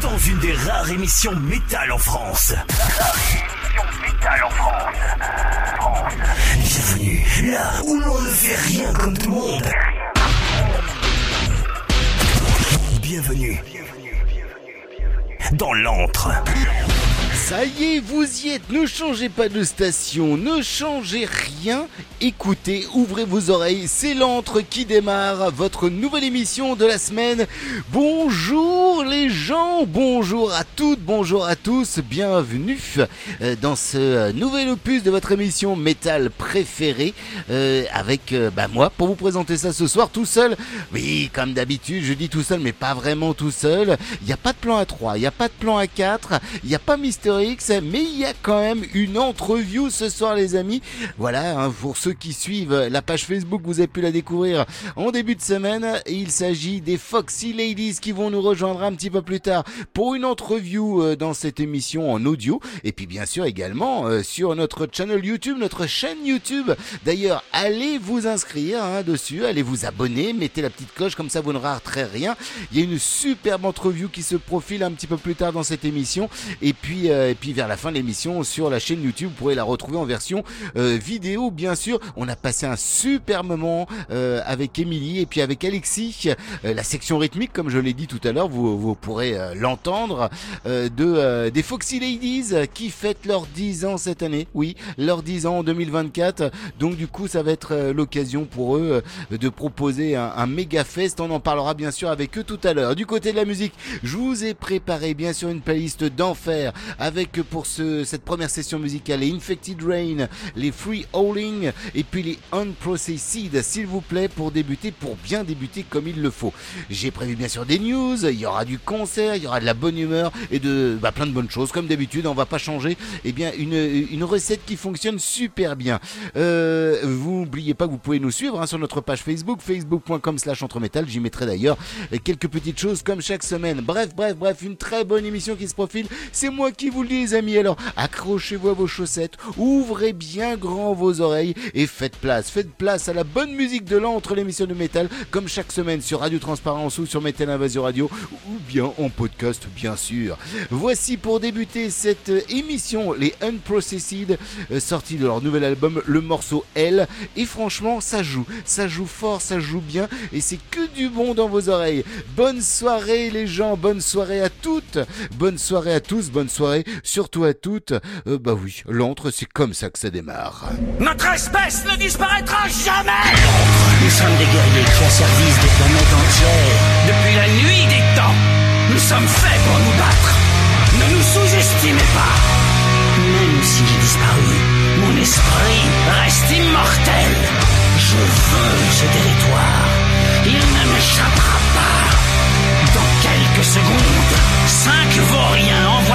dans une des rares émissions métal en France. métal en France. Bienvenue là où l'on ne fait rien comme tout le monde. Bienvenue dans l'antre. Ça y est, vous y êtes, ne changez pas de station, ne changez rien, écoutez, ouvrez vos oreilles, c'est l'antre qui démarre, votre nouvelle émission de la semaine. Bonjour les gens, bonjour à toutes, bonjour à tous, bienvenue euh, dans ce euh, nouvel opus de votre émission métal préférée, euh, avec bah, moi pour vous présenter ça ce soir tout seul. Oui, comme d'habitude, je dis tout seul, mais pas vraiment tout seul. Il n'y a pas de plan à 3, il n'y a pas de plan à 4, il n'y a pas Mister Mais il y a quand même une entreview ce soir, les amis. Voilà, hein, pour ceux qui suivent la page Facebook, vous avez pu la découvrir en début de semaine. Il s'agit des Foxy Ladies qui vont nous rejoindre un petit peu plus tard pour une entreview euh, dans cette émission en audio. Et puis bien sûr également euh, sur notre channel YouTube, notre chaîne YouTube. D'ailleurs, allez vous inscrire hein, dessus, allez vous abonner, mettez la petite cloche, comme ça vous ne raterez rien. Il y a une superbe entreview qui se profile un petit peu plus tard dans cette émission. Et puis, euh, et puis vers la fin de l'émission sur la chaîne YouTube, vous pourrez la retrouver en version euh, vidéo, bien sûr. On a passé un super moment euh, avec Émilie et puis avec Alexis. Euh, la section rythmique, comme je l'ai dit tout à l'heure, vous, vous pourrez l'entendre, de des Foxy Ladies qui fêtent leurs 10 ans cette année. Oui, leurs 10 ans en 2024. Donc du coup, ça va être l'occasion pour eux de proposer un, un méga fest. On en parlera bien sûr avec eux tout à l'heure. Du côté de la musique, je vous ai préparé bien sûr une playlist d'enfer avec euh, pour ce, cette première session musicale les Infected Rain, les Free Howling et puis les Unprocessed, s'il vous plaît, pour débuter, pour bien débuter comme il le faut. J'ai prévu bien sûr des news, il y aura du concert, il y aura de la bonne humeur et de bah, plein de bonnes choses. Comme d'habitude, on va pas changer eh bien, une, une recette qui fonctionne super bien. Euh, vous n'oubliez pas que vous pouvez nous suivre hein, sur notre page Facebook, facebook.com slash entremetal. J'y mettrai d'ailleurs quelques petites choses comme chaque semaine. Bref, bref, bref, une très bonne émission qui se profile. C'est moi qui vous les amis. Alors, accrochez-vous à vos chaussettes, ouvrez bien grand vos oreilles et faites place. Faites place à la bonne musique de l'entre l'émission de métal, comme chaque semaine sur Radio Transparence ou sur Metal Invasion Radio, ou bien en podcast, bien sûr. Voici pour débuter cette émission, les Unprocessed, euh, sortis de leur nouvel album, le morceau L. Et franchement, ça joue. Ça joue fort, ça joue bien. Et c'est que du bon dans vos oreilles. Bonne soirée, les gens. Bonne soirée à toutes. Bonne soirée à tous. Bonne soirée, surtout à toutes. Euh, bah oui, l'antre, c'est comme ça que ça démarre. Notre espèce ne disparaîtra jamais Nous sommes des guerriers qui au service des planètes entières. Depuis la nuit des temps, nous sommes faits pour nous battre. Ne nous sous-estimez pas. Même si j'ai disparu, Mon esprit reste immortel. je veux ce territoire. Il ne m'échappera pas. Dans quelques secondes, cinq vauriens envoyés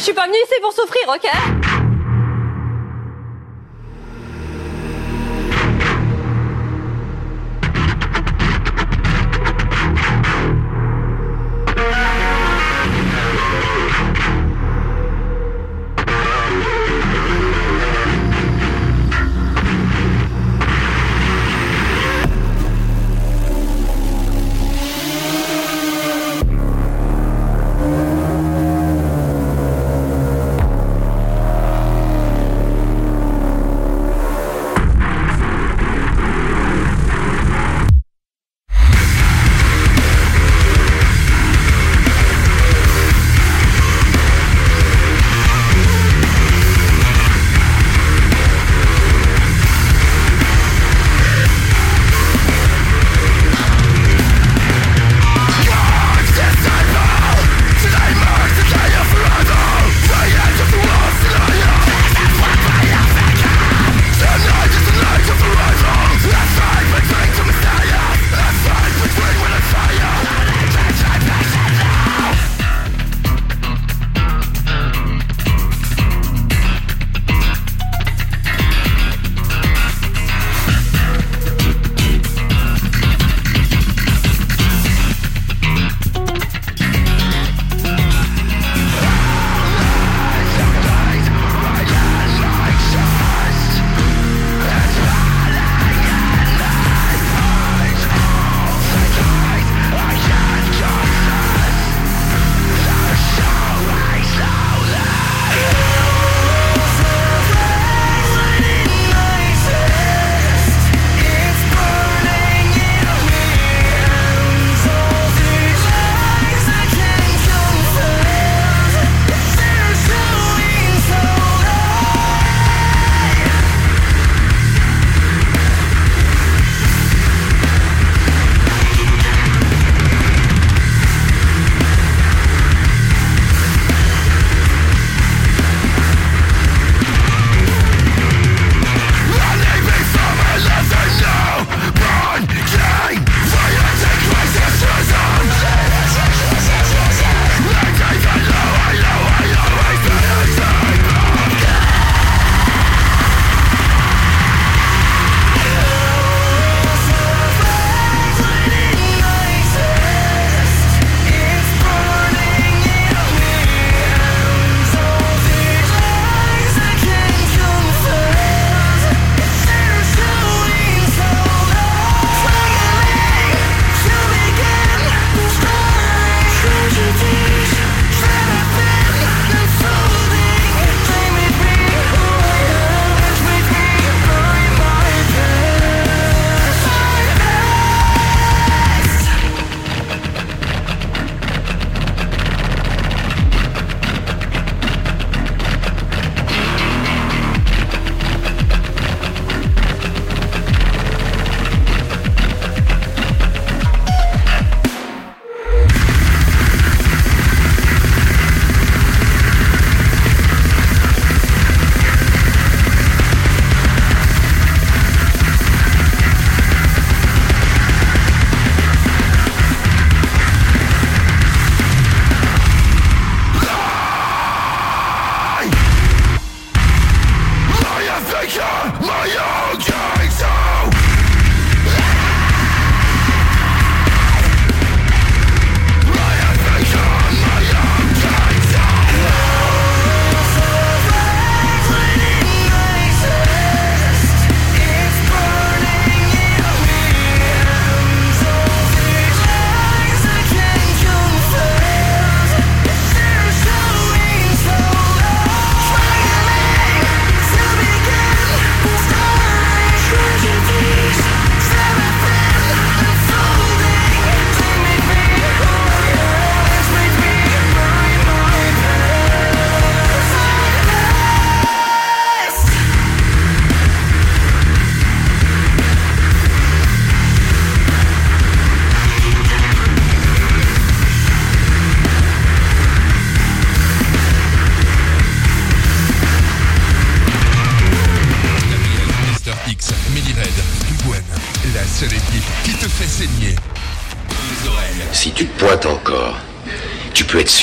je suis pas venue ici pour souffrir, ok?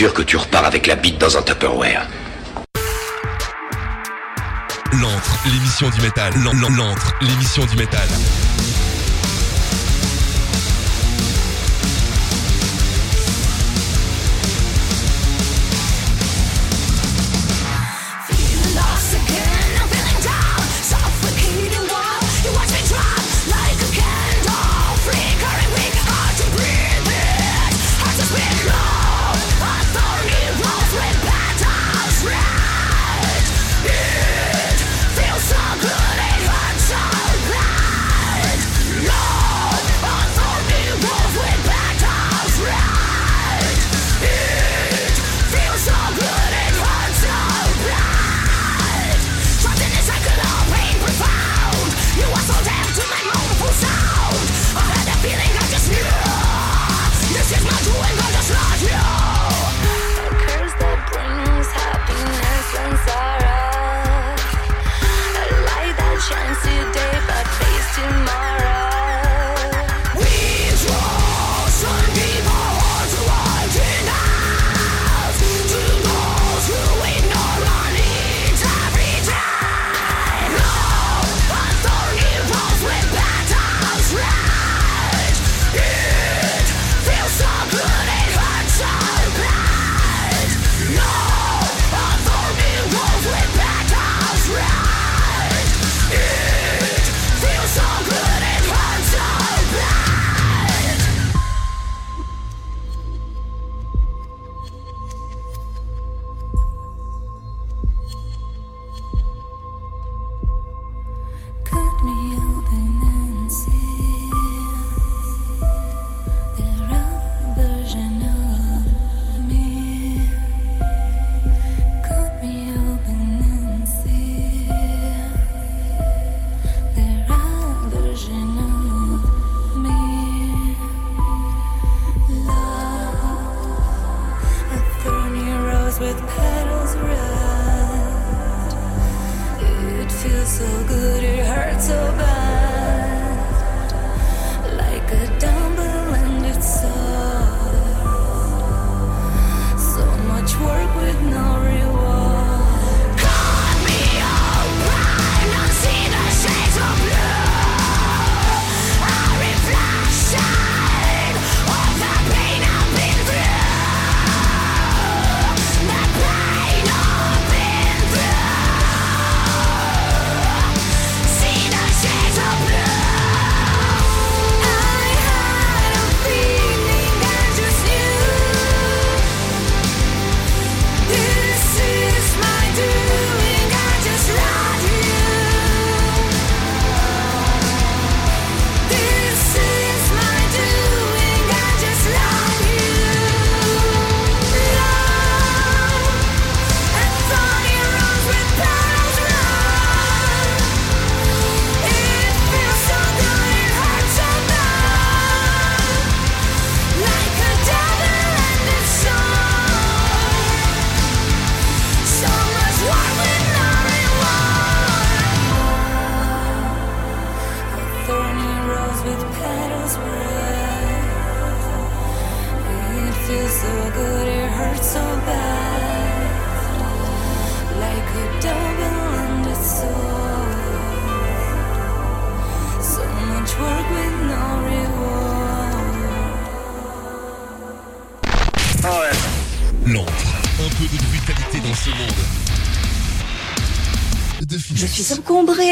Que tu repars avec la bite dans un Tupperware. L'antre, l'émission du métal. L'antre, l'émission du métal. so good.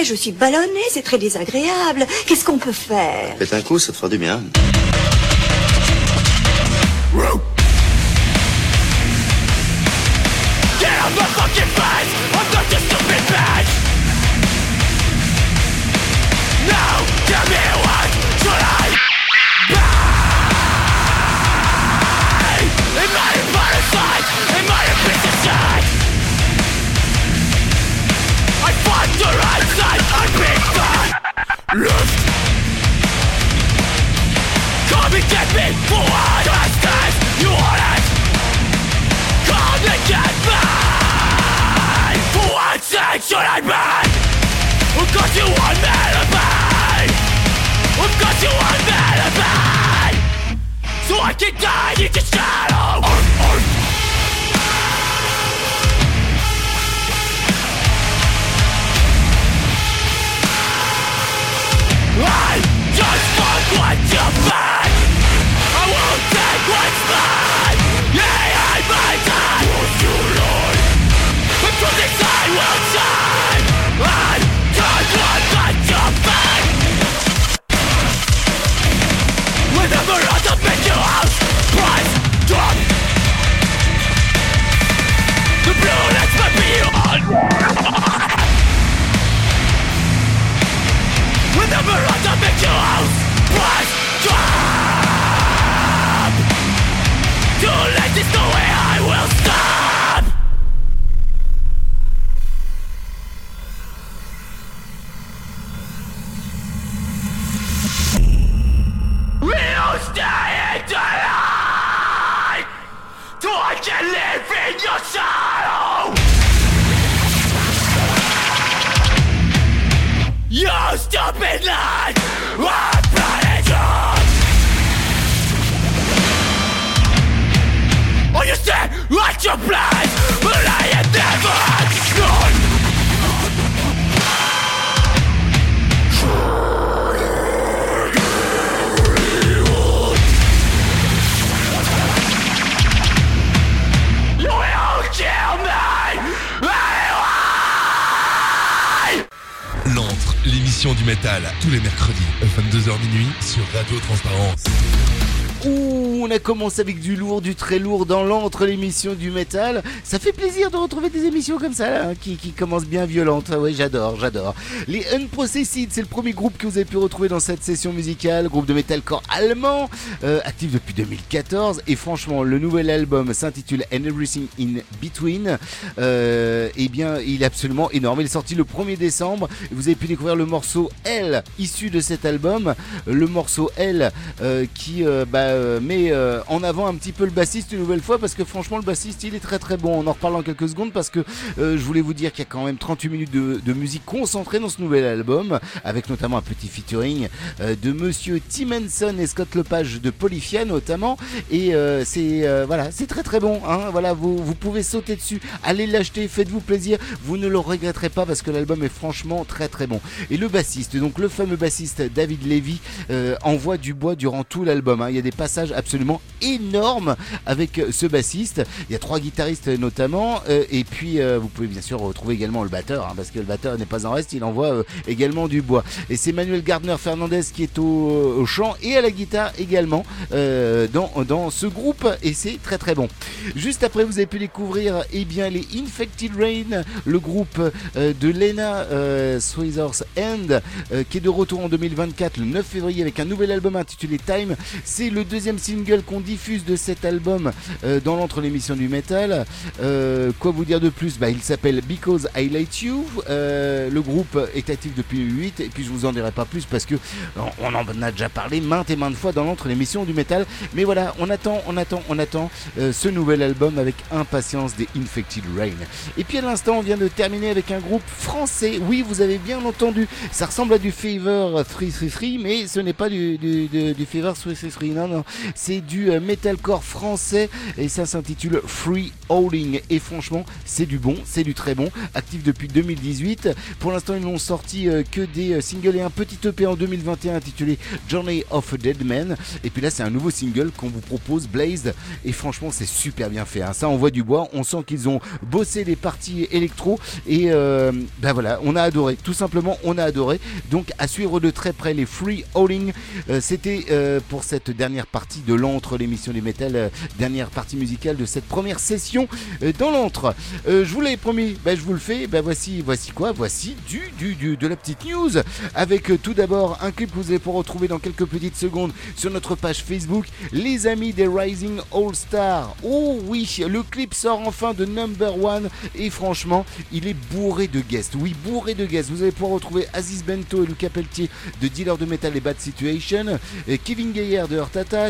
Je suis ballonnée, c'est très désagréable. Qu'est-ce qu'on peut faire? Faites un coup, ça te fera du bien. I can live in your shadow You stupid lies I'm planning Oh, you say what you plan But I am never none du métal, tous les mercredis, 22h minuit, sur Radio Transparence. On a commencé avec du lourd, du très lourd dans l'entre l'émission du métal. Ça fait plaisir de retrouver des émissions comme ça, là, hein, qui, qui commencent bien violentes. Ah ouais, j'adore, j'adore. Les Unprocessed, c'est le premier groupe que vous avez pu retrouver dans cette session musicale. Groupe de metalcore allemand, euh, actif depuis 2014. Et franchement, le nouvel album s'intitule And Everything in Between. Euh, eh bien, il est absolument énorme. Il est sorti le 1er décembre. Vous avez pu découvrir le morceau L, issu de cet album. Le morceau L, euh, qui euh, bah, euh, met euh, en avant un petit peu le bassiste une nouvelle fois parce que franchement le bassiste il est très très bon. On en reparle dans quelques secondes parce que euh, je voulais vous dire qu'il y a quand même 38 minutes de, musique concentrée dans ce nouvel album avec notamment un petit featuring de monsieur Tim Henson et Scott Lepage de Polyphia notamment et c'est voilà c'est très très bon hein. voilà vous, vous pouvez sauter dessus allez l'acheter faites-vous plaisir vous ne le regretterez pas parce que l'album est franchement très très bon et le bassiste donc le fameux bassiste David Levy envoie du bois durant tout l'album hein. il y a des passages absolument énormes avec euh, ce bassiste. Il y a trois guitaristes euh, notamment euh, et puis vous pouvez bien sûr retrouver également le batteur hein, parce que le batteur n'est pas en reste il envoie également du bois. Et c'est Manuel Gardner Fernandez qui est au, chant et à la guitare également dans, dans ce groupe et c'est très très bon. Juste après vous avez pu découvrir eh bien les Infected Rain le groupe de Lena euh, End qui est de retour en 2024 le 9 février avec un nouvel album intitulé Time. C'est le deuxième single qu'on diffuse de cet album euh, dans l'entre l'émission du métal. Euh, quoi vous dire de plus? Bah, il s'appelle Because I Like You. Euh, le groupe est actif depuis 8 et puis je vous en dirai pas plus parce que on en a déjà parlé maintes et maintes fois dans l'entre l'émission du métal. Mais voilà on attend on attend on attend ce nouvel album avec impatience des Infected Rain. Et puis à l'instant on vient de terminer avec un groupe français. Oui vous avez bien entendu ça ressemble à du Fever 333 mais ce n'est pas du, du, du, Fever 333 non non c'est du euh, metalcore français et ça s'intitule Free Howling et franchement c'est du bon c'est du très bon actif depuis 2018 pour l'instant ils n'ont sorti euh, que des euh, singles et un petit EP en 2021 intitulé Journey of a Dead Man. Et puis là c'est un nouveau single qu'on vous propose Blazed et franchement c'est super bien fait hein. ça envoie du bois on sent qu'ils ont bossé les parties électro. Et ben voilà on a adoré. Tout simplement on a adoré. Donc à suivre de très près les Free Howling c'était pour cette dernière partie de l'entre l'émission du métal euh, dernière partie musicale de cette première session euh, dans l'entre. Euh, je vous l'avais promis ben, je vous le fais ben, voici voici quoi? Voici du, du, du de la petite news. Avec tout d'abord un clip que vous allez pouvoir retrouver dans quelques petites secondes sur notre page Facebook les amis des Rising All Stars oh oui le clip sort enfin de Number One. Et franchement il est bourré de guests. Oui bourré de guests. Vous allez pouvoir retrouver Aziz Bento et Lucas Pelletier de Dealer de Metal et Bad Situation euh, Kevin Gaillard de Heart Euh,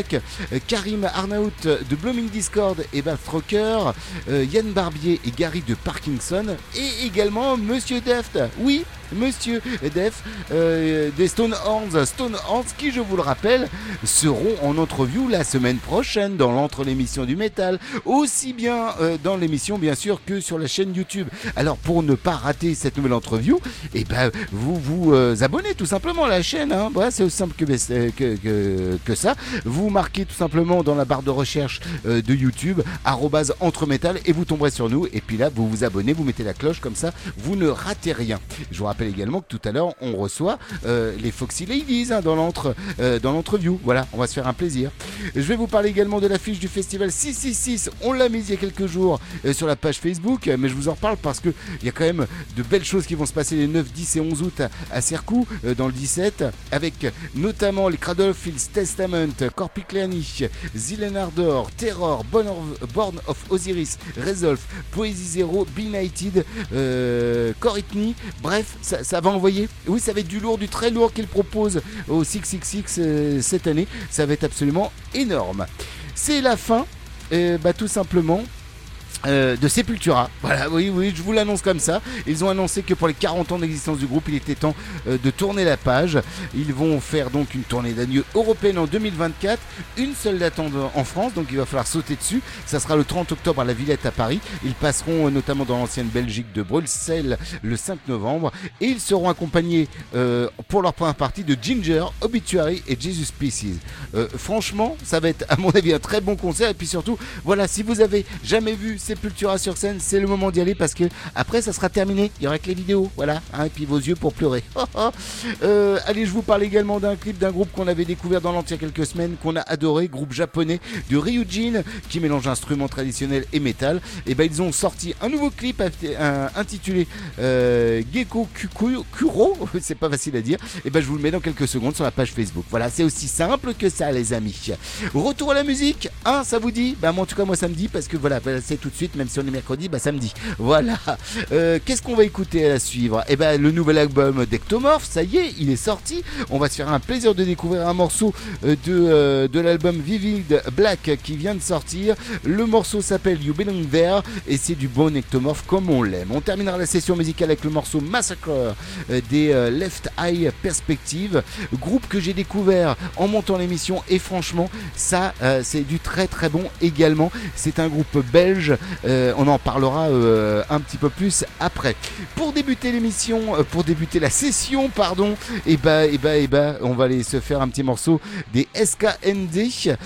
Karim Arnaut de Blooming Discord et Bath Rocker euh, Yann Barbier et Gary de Parkinson et également Monsieur Deft. Oui Monsieur Def euh, des Stone Horns. Stone Horns qui, je vous le rappelle, seront en interview la semaine prochaine dans l'entre l'émission du métal, aussi bien euh, dans l'émission bien sûr que sur la chaîne YouTube. Alors pour ne pas rater cette nouvelle interview, et eh ben vous vous euh, abonnez tout simplement à la chaîne. Hein. Voilà, c'est aussi simple que, que, que, ça. Vous marquez tout simplement dans la barre de recherche de YouTube @entremetal et vous tomberez sur nous. Et puis là, vous vous abonnez, vous mettez la cloche comme ça, vous ne ratez rien. Je vous également que tout à l'heure, on reçoit euh, les Foxy Ladies hein, dans euh, l'entreview. Voilà, on va se faire un plaisir. Je vais vous parler également de l'affiche du festival 666. On l'a mise il y a quelques jours euh, sur la page Facebook, mais je vous en reparle parce que il y a quand même de belles choses qui vont se passer les 9, 10 et 11 août à, Cercou dans le 17, avec notamment les Cradle Fields Testament, Corpiclani, Zilenardor, Terror, Born of, Born of Osiris, Resolve, Poésie Zero, Benighted, Coritney. Bref, ça, va envoyer. Oui, ça va être du lourd, du très lourd qu'il propose au 666 euh, cette année. Ça va être absolument énorme. C'est la fin, euh, bah, tout simplement. Euh, de Sepultura. Voilà, oui, oui, je vous l'annonce comme ça. Ils ont annoncé que pour les 40 ans d'existence du groupe, il était temps euh, de tourner la page. Ils vont faire donc une tournée d'adieu européenne en 2024. Une seule date en, France, donc il va falloir sauter dessus. Ça sera le 30 octobre à la Villette à Paris. Ils passeront euh, notamment dans l'ancienne Belgique de Bruxelles le 5 novembre. Et ils seront accompagnés pour leur première partie de Ginger, Obituary et Jesus Pieces. franchement, ça va être à mon avis un très bon concert. Et puis surtout, voilà, si vous avez jamais vu Sepultura sur scène, c'est le moment d'y aller parce que après ça sera terminé. Il y aura que les vidéos, voilà, hein, et puis vos yeux pour pleurer. Euh, allez, je vous parle également d'un clip d'un groupe qu'on avait découvert dans l'entier quelques semaines, qu'on a adoré, groupe japonais de Ryujin qui mélange instruments traditionnels et métal. Et ben ils ont sorti un nouveau clip intitulé euh, Gecko Kuro, c'est pas facile à dire. Et ben je vous le mets dans quelques secondes sur la page Facebook. Voilà, c'est aussi simple que ça, les amis. Retour à la musique, hein, ça vous dit? Ben en tout cas moi ça me dit parce que voilà, c'est tout même si on est mercredi, bah samedi. Voilà. Euh, qu'est-ce qu'on va écouter à la suivre? Eh ben le nouvel album d'Ectomorph, ça y est, il est sorti. On va se faire un plaisir de découvrir un morceau euh, de, euh, de l'album Vivid Black qui vient de sortir. Le morceau s'appelle You Belong There et c'est du bon Ectomorph comme on l'aime. On terminera la session musicale avec le morceau Massacre des Left Eye Perspective, groupe que j'ai découvert en montant l'émission et franchement ça c'est du très très bon également. C'est un groupe belge euh, on en parlera euh, un petit peu plus après. Pour débuter l'émission, euh, pour débuter la session, pardon, et bah, et bah, et bah, on va aller se faire un petit morceau des SKND,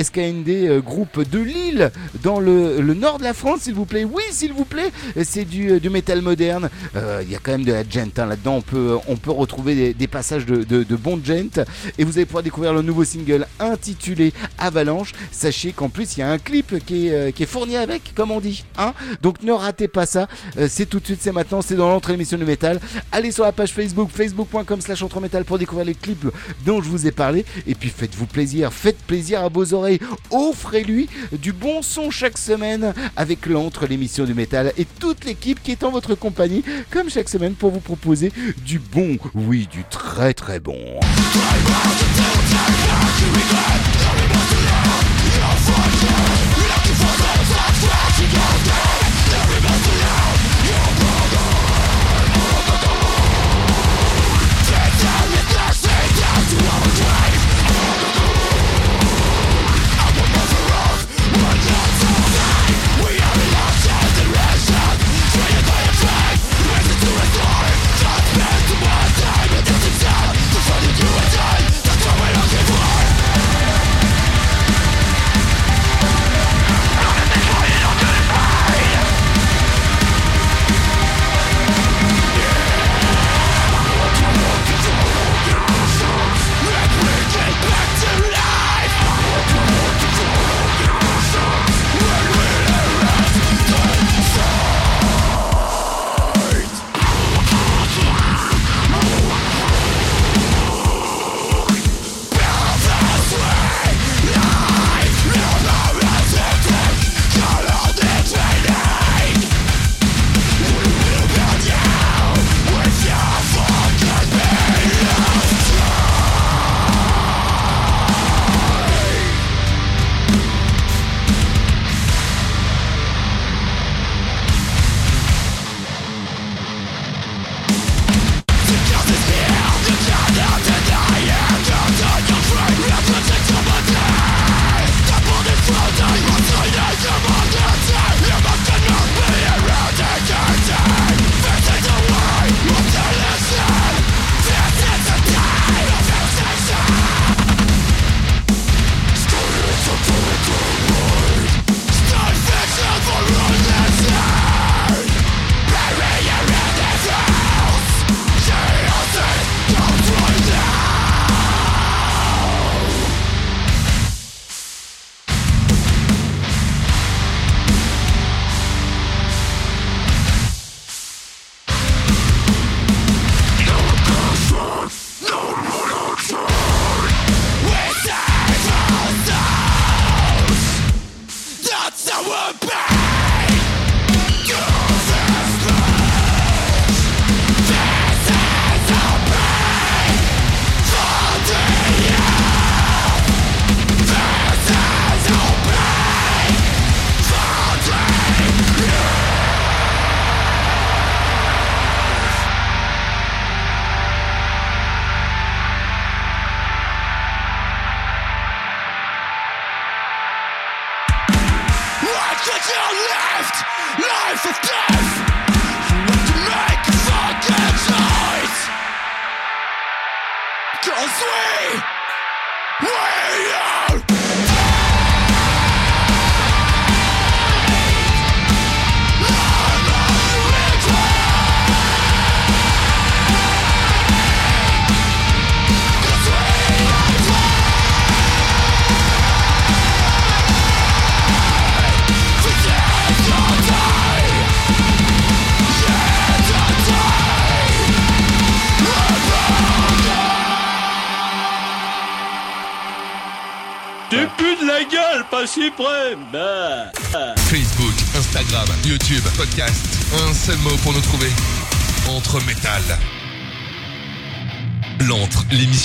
SKND groupe de Lille dans le, nord de la France, s'il vous plaît. Oui, s'il vous plaît, c'est du, du métal moderne. Il y a quand même de la gent hein, là-dedans. On peut, on peut retrouver des, passages de, de, bon gent et vous allez pouvoir découvrir le nouveau single intitulé Avalanche. Sachez qu'en plus il y a un clip qui est, qui est fourni avec comme on dit. Hein Donc ne ratez pas ça. Euh, c'est tout de suite, c'est maintenant, c'est dans l'entrée l'émission du métal. Allez sur la page Facebook, facebook.com slash métal pour découvrir les clips dont je vous ai parlé. Et puis faites-vous plaisir, faites plaisir à vos oreilles. Offrez-lui du bon son chaque semaine avec l'entre l'émission du métal et toute l'équipe qui est en votre compagnie, comme chaque semaine, pour vous proposer du bon, oui, du très très bon.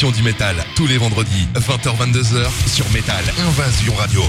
Du métal, tous les vendredis, 20h-22h sur Métal Invasion Radio.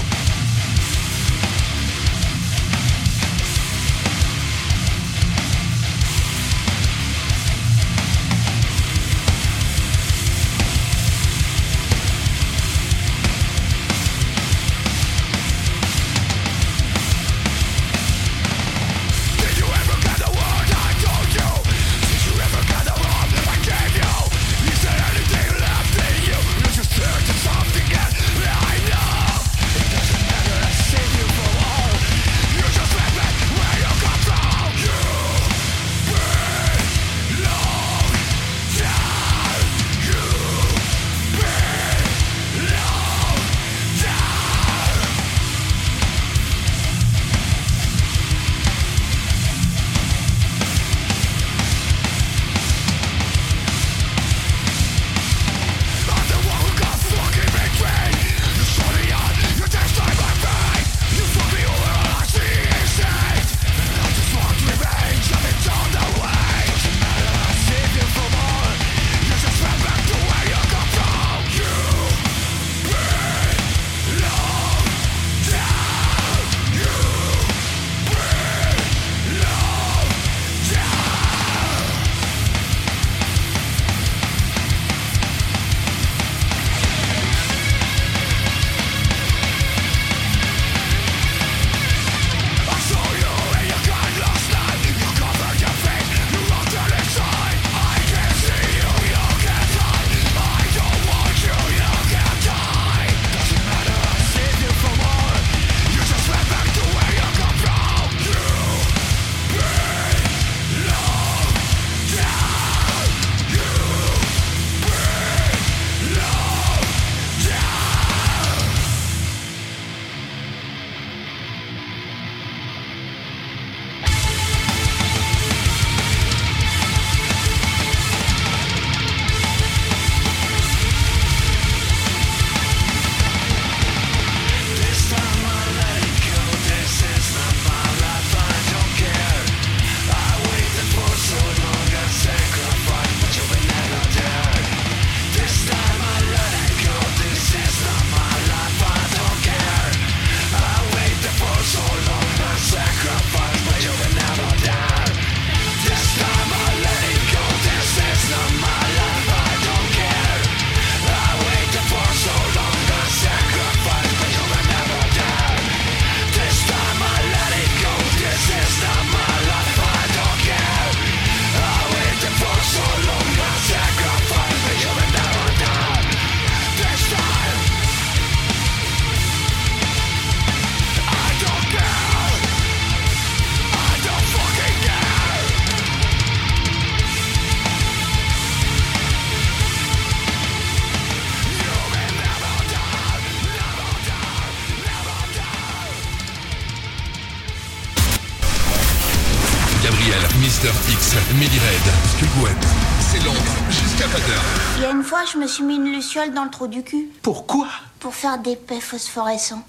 Je me suis mis une luciole dans le trou du cul. Pourquoi? Pour faire des paix phosphorescents.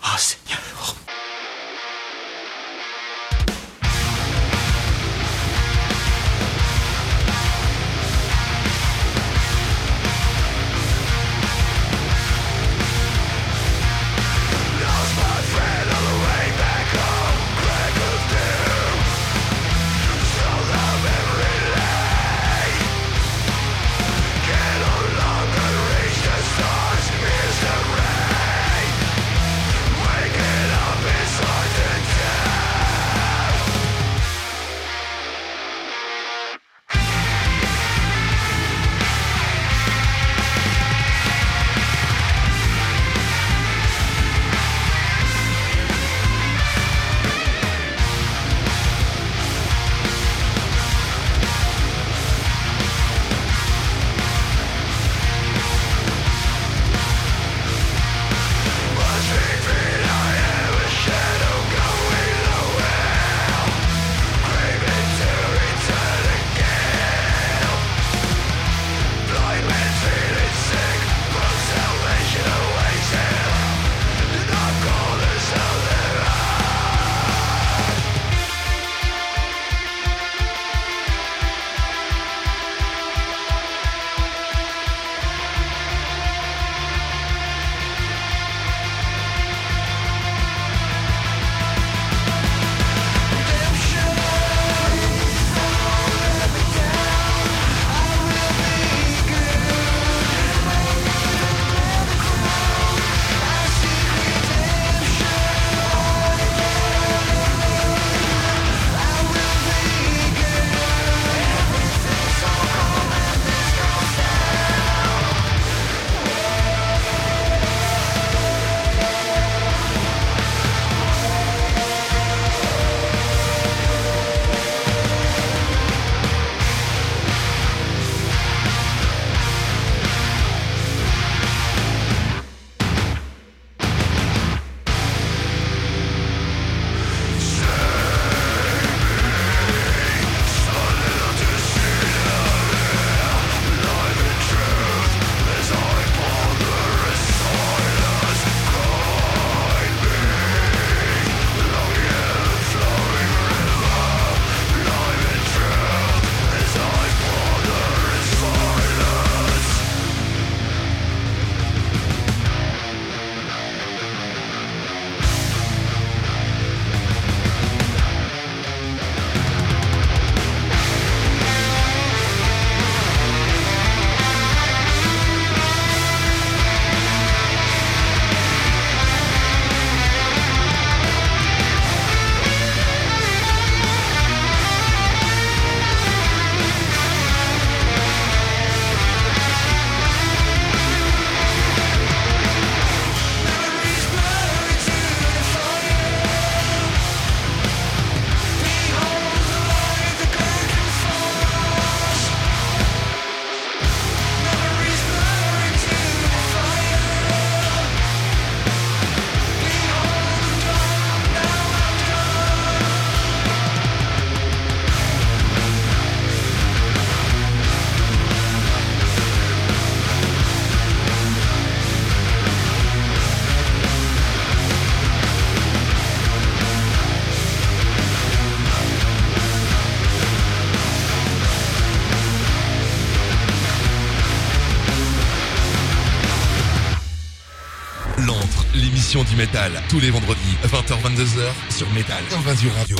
Du métal, tous les vendredis, 20h-22h, sur Métal, Invasion Radio.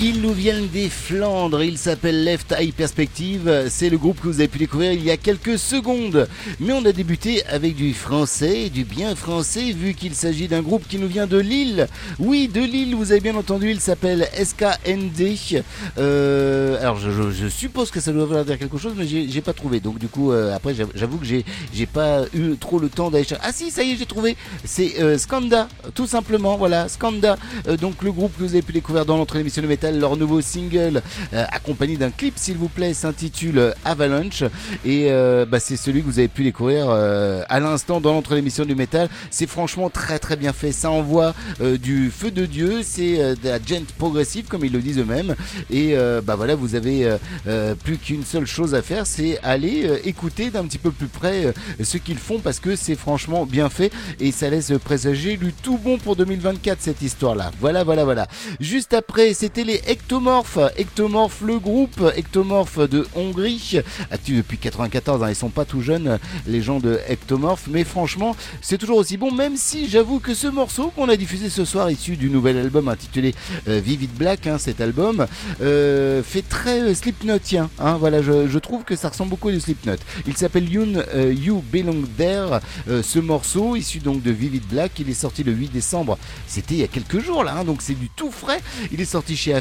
Ils nous viennent des Flandres, ils s'appellent Left Eye Perspective, c'est le groupe que vous avez pu découvrir il y a quelques secondes. Mais on a débuté avec du français, du bien français, vu qu'il s'agit d'un groupe qui nous vient de Lille. Oui, de Lille, vous avez bien entendu, il s'appelle SKND. Euh, alors je, suppose que ça doit vouloir dire quelque chose, mais j'ai pas trouvé. Donc du coup, euh, après j'avoue que j'ai pas eu trop le temps d'aller chercher. Ah si, ça y est, j'ai trouvé. C'est euh, Skanda, tout simplement, voilà, Skanda. donc le groupe que vous avez pu découvrir dans l'entrée de l'émission de métal leur nouveau single euh, accompagné d'un clip s'il vous plaît s'intitule euh, Avalanche et euh, bah, c'est celui que vous avez pu découvrir à l'instant dans l'entre l'émission du métal. C'est franchement très très bien fait. Ça envoie du feu de Dieu, c'est de la gent progressive comme ils le disent eux-mêmes et bah voilà vous avez plus qu'une seule chose à faire, c'est aller écouter d'un petit peu plus près ce qu'ils font parce que c'est franchement bien fait et ça laisse présager du tout bon pour 2024 cette histoire là. Voilà voilà voilà. Juste après c'était les Ectomorph. Ectomorph, le groupe Ectomorph de Hongrie, actif depuis 94. Hein, ils sont pas tout jeunes, les gens de Ectomorph, mais franchement, c'est toujours aussi bon. Même si j'avoue que ce morceau qu'on a diffusé ce soir, issu du nouvel album intitulé euh, Vivid Black, hein, cet album, euh, fait très euh, Slipknotien. Hein, voilà, je, trouve que ça ressemble beaucoup à Slipknot. Il s'appelle You, you Belong There. ce morceau, issu donc de Vivid Black, il est sorti le 8 décembre. C'était il y a quelques jours là, donc c'est du tout frais. Il est sorti chez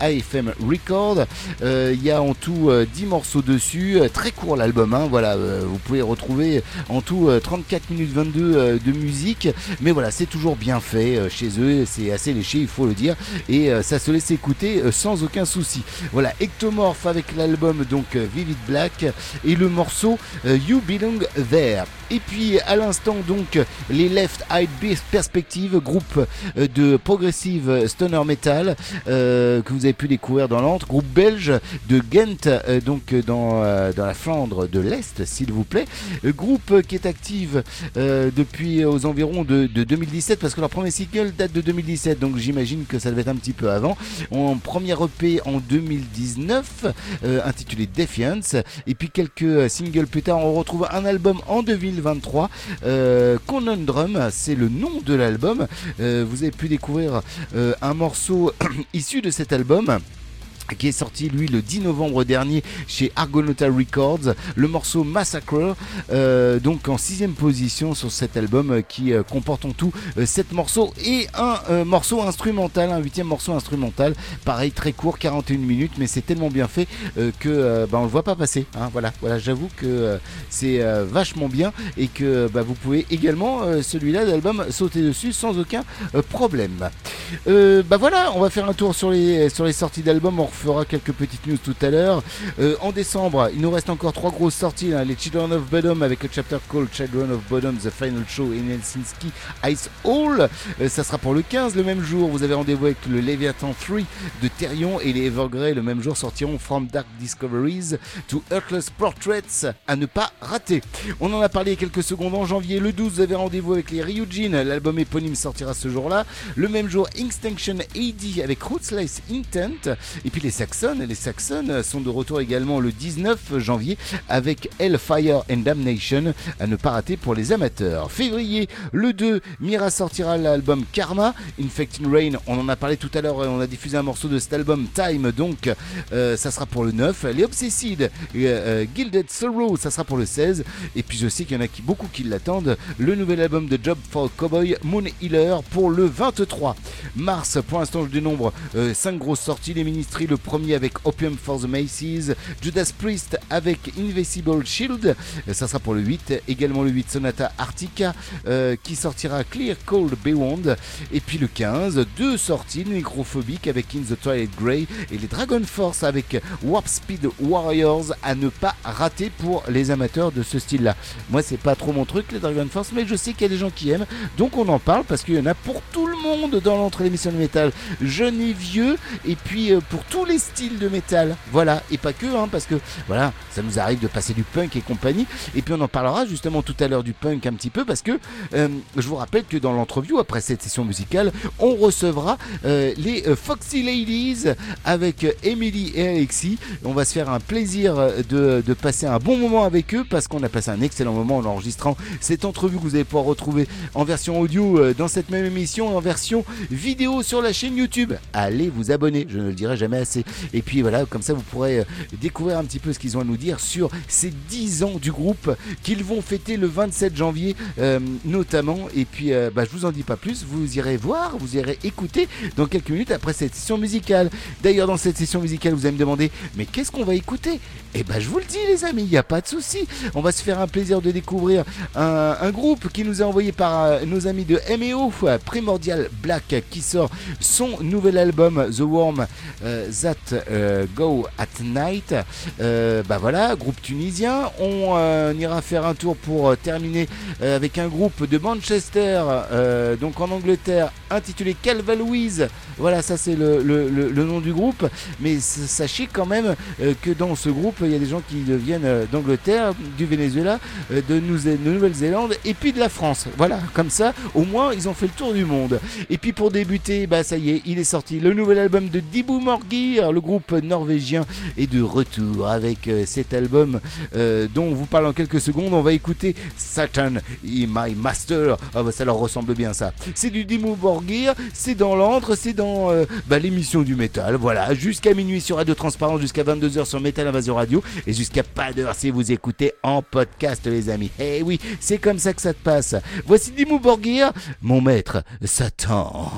AFM, Record. Euh, il y a en tout 10 euh, morceaux dessus, euh, très court l'album, hein, voilà, vous pouvez retrouver en tout 34 minutes 22 de musique, mais voilà, c'est toujours bien fait chez eux, c'est assez léché, il faut le dire, et ça se laisse écouter sans aucun souci. Voilà, Ectomorph avec l'album donc Vivid Black et le morceau You Belong There. Et puis à l'instant donc les Left Eye Perspective, groupe de progressive stoner metal. Que vous avez pu découvrir dans l'antre, groupe belge de Ghent, euh, donc euh, dans, dans la Flandre de l'Est, s'il vous plaît. groupe qui est active depuis aux environs de, 2017, parce que leur premier single date de 2017, donc j'imagine que ça devait être un petit peu avant. En première EP en 2019, intitulé Defiance, et puis quelques singles plus tard, on retrouve un album en 2023, Conundrum, c'est le nom de l'album. vous avez pu découvrir un morceau issu de cet album qui est sorti lui le 10 novembre dernier chez Argonauta Records, le morceau Massacre, euh, donc en sixième position sur cet album euh, qui euh, comporte en tout 7 morceaux et un morceau instrumental, un huitième morceau instrumental, pareil très court, 41 minutes, mais c'est tellement bien fait que bah, on le voit pas passer. Hein, voilà, voilà, j'avoue que c'est vachement bien et que bah, vous pouvez également celui-là d'album sauter dessus sans aucun problème. bah voilà, on va faire un tour sur les sur les sorties d'albums fera quelques petites news tout à l'heure. Euh, en décembre, il nous reste encore trois grosses sorties. les Children of Bodom avec le chapter called Children of Bodom, The Final Show in Helsinki Ice Hall. Euh, ça sera pour le 15 le même jour. Vous avez rendez-vous avec le Leviathan 3 de Therion et les Evergrey le même jour sortiront From Dark Discoveries to Earthless Portraits à ne pas rater. On en a parlé quelques secondes en janvier. Le 12, vous avez rendez-vous avec les Ryujin. L'album éponyme sortira ce jour-là. Le même jour, Extinction AD avec Rootslice Intent. Et puis les Saxons. Les Saxons sont de retour également le 19 janvier avec Hellfire and Damnation à ne pas rater pour les amateurs. Février, le 2, Mira sortira l'album Karma. Infecting Rain, on en a parlé tout à l'heure, on a diffusé un morceau de cet album Time, donc euh, ça sera pour le 9. Les Obsessed, euh, euh, Gilded Sorrow, ça sera pour le 16. Et puis je sais qu'il y en a qui, beaucoup qui l'attendent. Le nouvel album de Job for Cowboy, Moon Healer, pour le 23. Mars, pour l'instant je dénombre 5 grosses sorties. Les ministries, le premier avec Opium for the Macy's, Judas Priest avec Invisible Shield, ça sera pour le 8, également le 8 Sonata Arctica euh, qui sortira Clear Cold Beyond, et puis le 15, deux sorties nécrophobiques avec In the Twilight Grey et les Dragon Force avec Warp Speed Warriors à ne pas rater pour les amateurs de ce style-là. Moi, c'est pas trop mon truc, les Dragon Force, mais je sais qu'il y a des gens qui aiment, donc on en parle parce qu'il y en a pour tout le monde dans l'entre l'émission de métal, jeunes et vieux, et puis euh, pour tout tous les styles de métal. Voilà, et pas que, hein, parce que voilà, ça nous arrive de passer du punk et compagnie. Et puis on en parlera justement tout à l'heure du punk un petit peu, parce que euh, je vous rappelle que dans l'entrevue, après cette session musicale, on recevra euh, les euh, Foxy Ladies avec Emily et Alexis. On va se faire un plaisir de, de passer un bon moment avec eux, parce qu'on a passé un excellent moment en enregistrant cette entrevue que vous allez pouvoir retrouver en version audio dans cette même émission, en version vidéo sur la chaîne YouTube. Allez vous abonner, je ne le dirai jamais assez. Et puis voilà, comme ça vous pourrez découvrir un petit peu ce qu'ils ont à nous dire sur ces 10 ans du groupe qu'ils vont fêter le 27 janvier notamment. Et puis bah, je vous en dis pas plus, vous irez voir, vous irez écouter dans quelques minutes après cette session musicale. D'ailleurs dans cette session musicale vous allez me demander mais qu'est-ce qu'on va écouter? Eh ben je vous le dis les amis, il n'y a pas de souci. On va se faire un plaisir de découvrir un, groupe qui nous est envoyé par euh, nos amis de MEO, Primordial Black, qui sort son nouvel album The Worm euh, That euh, Go at Night. bah voilà, groupe tunisien. On ira faire un tour pour terminer avec un groupe de Manchester, donc en Angleterre, intitulé Calva Louise. Voilà, ça c'est le, nom du groupe. Mais sachez quand même que dans ce groupe, il y a des gens qui viennent d'Angleterre, du Venezuela, de, Nouvelle-Zélande et puis de la France. Voilà, comme ça, au moins ils ont fait le tour du monde. Et puis pour débuter, bah ça y est, il est sorti le nouvel album de Dibu Le groupe norvégien est de retour avec euh, cet album euh, dont on vous parle en quelques secondes. On va écouter Satan My Master. Ah bah ça leur ressemble bien ça. C'est du Dimmu Borgir, c'est dans l'antre, c'est dans euh, bah, l'émission du métal. Voilà, jusqu'à minuit sur Radio Transparence, jusqu'à 22h sur Metal Invasion Radio et jusqu'à pas d'heure si vous écoutez en podcast les amis. Eh oui, c'est comme ça que ça te passe. Voici Dimmu Borgir, mon maître Satan.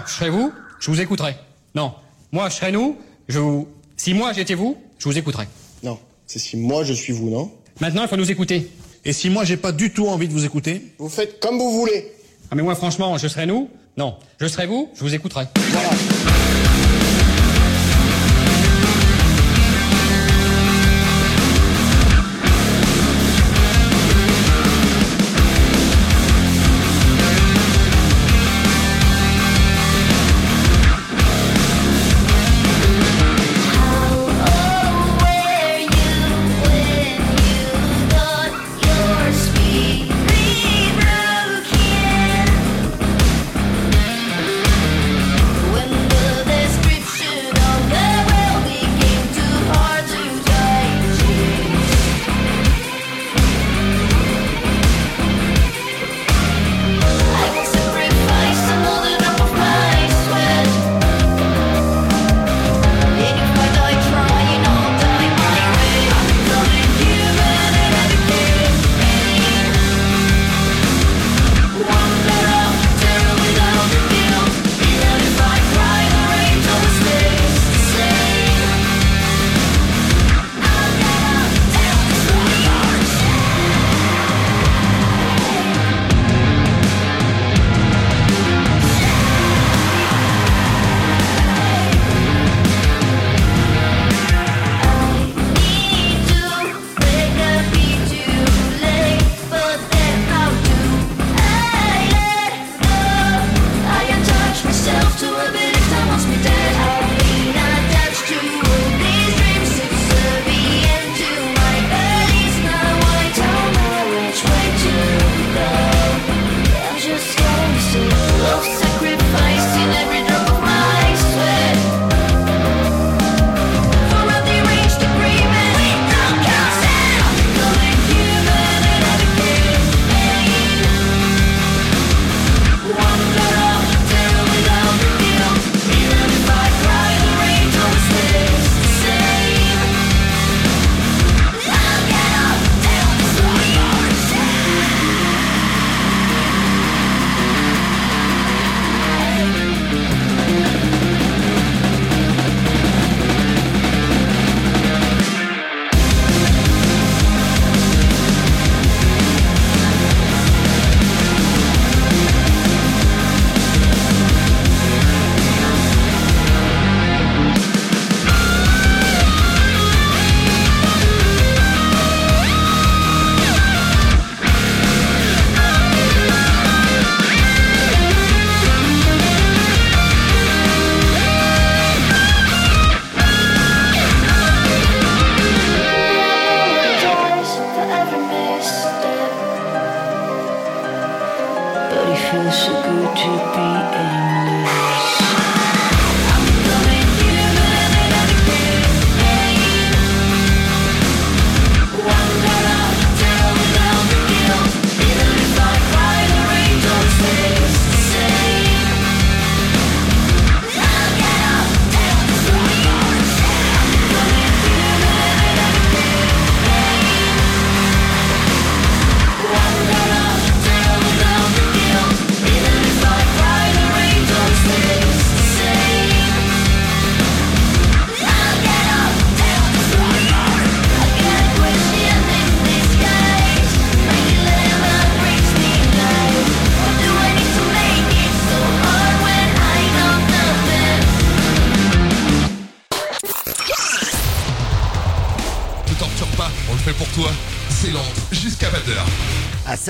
Moi, je serais vous, je vous écouterais. Non. Moi, je serais nous, je vous... Si moi j'étais vous, je vous écouterais. Non. C'est si moi je suis vous, non? Maintenant, il faut nous écouter. Et si moi j'ai pas du tout envie de vous écouter? Vous faites comme vous voulez. Ah mais moi, franchement, je serais nous? Non. Je serais vous, je vous écouterais. Voilà.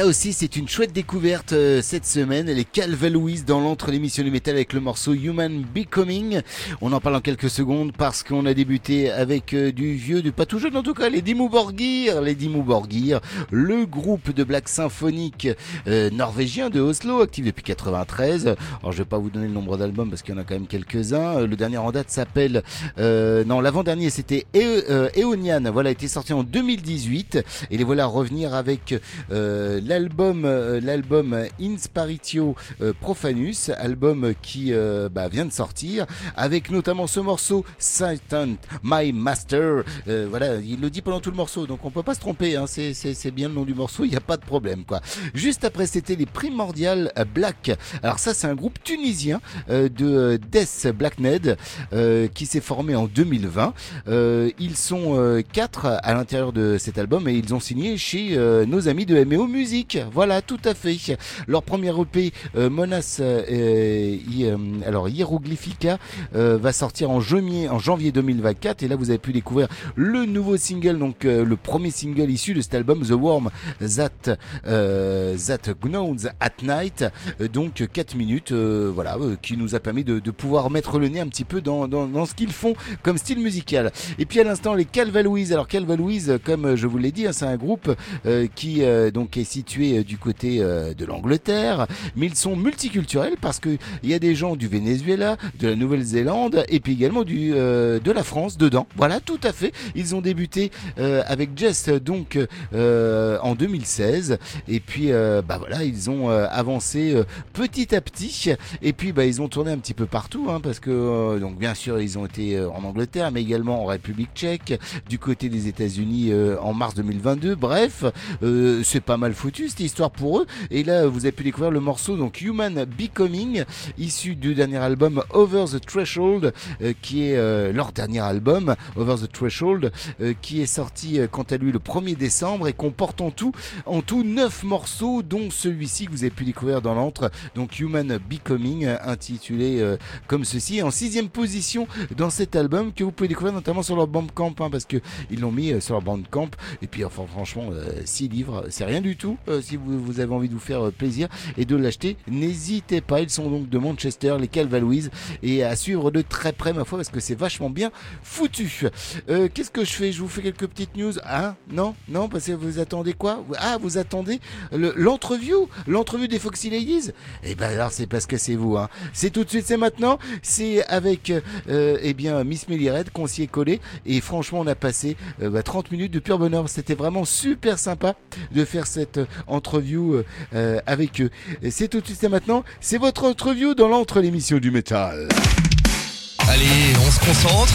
Ça aussi, c'est une chouette découverte euh, cette semaine. Elle est Calvin Louise dans l'entre l'émission du métal avec le morceau Human Becoming. On en parle en quelques secondes parce qu'on a débuté avec euh, du vieux, du pas tout jeune en tout cas, les Dimmu Borgir, les Dimmu Borgir, le groupe de black symphonique euh, norvégien de Oslo, actif depuis 93. Alors je vais pas vous donner le nombre d'albums parce qu'il y en a quand même quelques-uns. Le dernier en date s'appelle, non, l'avant-dernier c'était Eonian. Voilà, été sorti en 2018 et les voilà revenir avec euh, l'album euh, l'album Insparitio euh, Profanus, album qui euh, bah, vient de sortir, avec notamment ce morceau Satan My Master. Voilà, il le dit pendant tout le morceau, donc on peut pas se tromper. Hein, c'est, bien le nom du morceau, il n'y a pas de problème. Juste après, c'était les Primordial Black. Alors ça, c'est un groupe tunisien de Death Blackned qui s'est formé en 2020. Euh, ils sont quatre à l'intérieur de cet album et ils ont signé chez nos amis de MEO Music. Voilà, tout à fait. Leur premier EP, euh, Monas, euh, euh, alors Hieroglyphica, euh, va sortir en janvier, en janvier 2024. Et là, vous avez pu découvrir le nouveau single, donc le premier single issu de cet album, The Worm That That at Night. Donc 4 minutes, voilà, qui nous a permis de, pouvoir mettre le nez un petit peu dans, dans, ce qu'ils font comme style musical. Et puis à l'instant, les Calva Louise. Alors Calva Louise, comme je vous l'ai dit, hein, c'est un groupe qui donc est situé euh, du côté euh, de l'Angleterre, mais ils sont multiculturels parce que il y a des gens du Venezuela, de la Nouvelle-Zélande et puis également du euh, de la France dedans. Voilà, tout à fait. Ils ont débuté avec Jess donc en 2016 et puis bah voilà, ils ont avancé petit à petit et puis bah ils ont tourné un petit peu partout hein, parce que donc bien sûr ils ont été en Angleterre mais également en République Tchèque, du côté des États-Unis en mars 2022. Bref, c'est pas mal foutu cette histoire pour eux. Et là, vous avez pu découvrir le morceau donc Human Becoming, issu du dernier album Over the Threshold, euh, qui est euh, leur dernier album Over the Threshold, euh, qui est sorti quant à lui le 1er décembre et comporte en tout en tout neuf morceaux, dont celui-ci que vous avez pu découvrir dans l'antre, donc Human Becoming, intitulé comme ceci, en sixième position dans cet album que vous pouvez découvrir notamment sur leur Bandcamp, hein, parce que ils l'ont mis sur leur Bandcamp. Et puis enfin franchement, 6 livres, c'est rien du tout. Euh, si vous, avez envie de vous faire euh, plaisir et de l'acheter, n'hésitez pas. Ils sont donc de Manchester, les Calvalouise, et à suivre de très près ma foi parce que c'est vachement bien foutu. Euh, Qu'est-ce que je fais? Je vous fais quelques petites news. Hein? Non? Non? Parce que vous attendez quoi? Ah, vous attendez le- l'entreview L'entreview des Foxy Ladies? Eh ben alors c'est parce que c'est vous. Hein. C'est tout de suite, c'est maintenant. C'est avec eh bien Miss Melly Red qu'on s'y est collé. Et franchement, on a passé euh, bah, 30 minutes de pur bonheur. C'était vraiment super sympa de faire cette entreview euh, euh, avec eux. Et C'est tout de suite, c'est maintenant. C'est votre entreview dans l'entre l'émission du métal. Allez, on se concentre.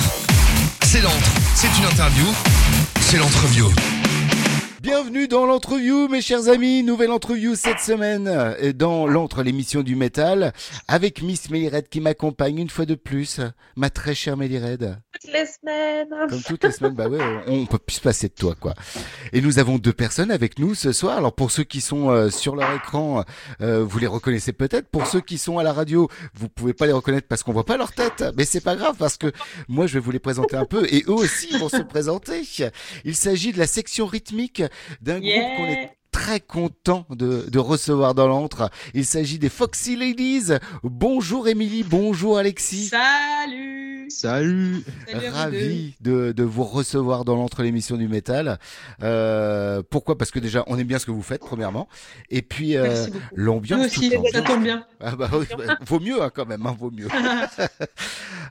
C'est l'entre, c'est une interview, c'est l'entreview. Bienvenue dans l'entreview, mes chers amis. Nouvelle entreview cette semaine euh, dans l'entre l'émission du métal avec Miss Mellyred qui m'accompagne une fois de plus. Ma très chère Mellyred. Toutes les semaines. Comme toutes les semaines, bah ouais, on peut plus se passer de toi, quoi. Et nous avons deux personnes avec nous ce soir. Alors pour ceux qui sont euh, sur leur écran, euh, vous les reconnaissez peut-être. Pour ceux qui sont à la radio, vous pouvez pas les reconnaître parce qu'on voit pas leur tête. Mais c'est pas grave parce que moi je vais vous les présenter un peu et eux aussi vont se présenter. Il s'agit de la section rythmique d'un Yeah. groupe qu'on est très content de, de recevoir dans l'antre. Il s'agit des Foxy Ladies. Bonjour Émilie, bonjour Alexis. Salut Salut Salut. Ravi de, de vous recevoir dans l'entre l'émission du métal. Euh, pourquoi? Parce que déjà, on aime bien ce que vous faites, premièrement. Et puis, euh, l'ambiance. Nous aussi, ça tombe bien. Ah bah, oui, bah, vaut mieux hein, quand même, hein, vaut mieux.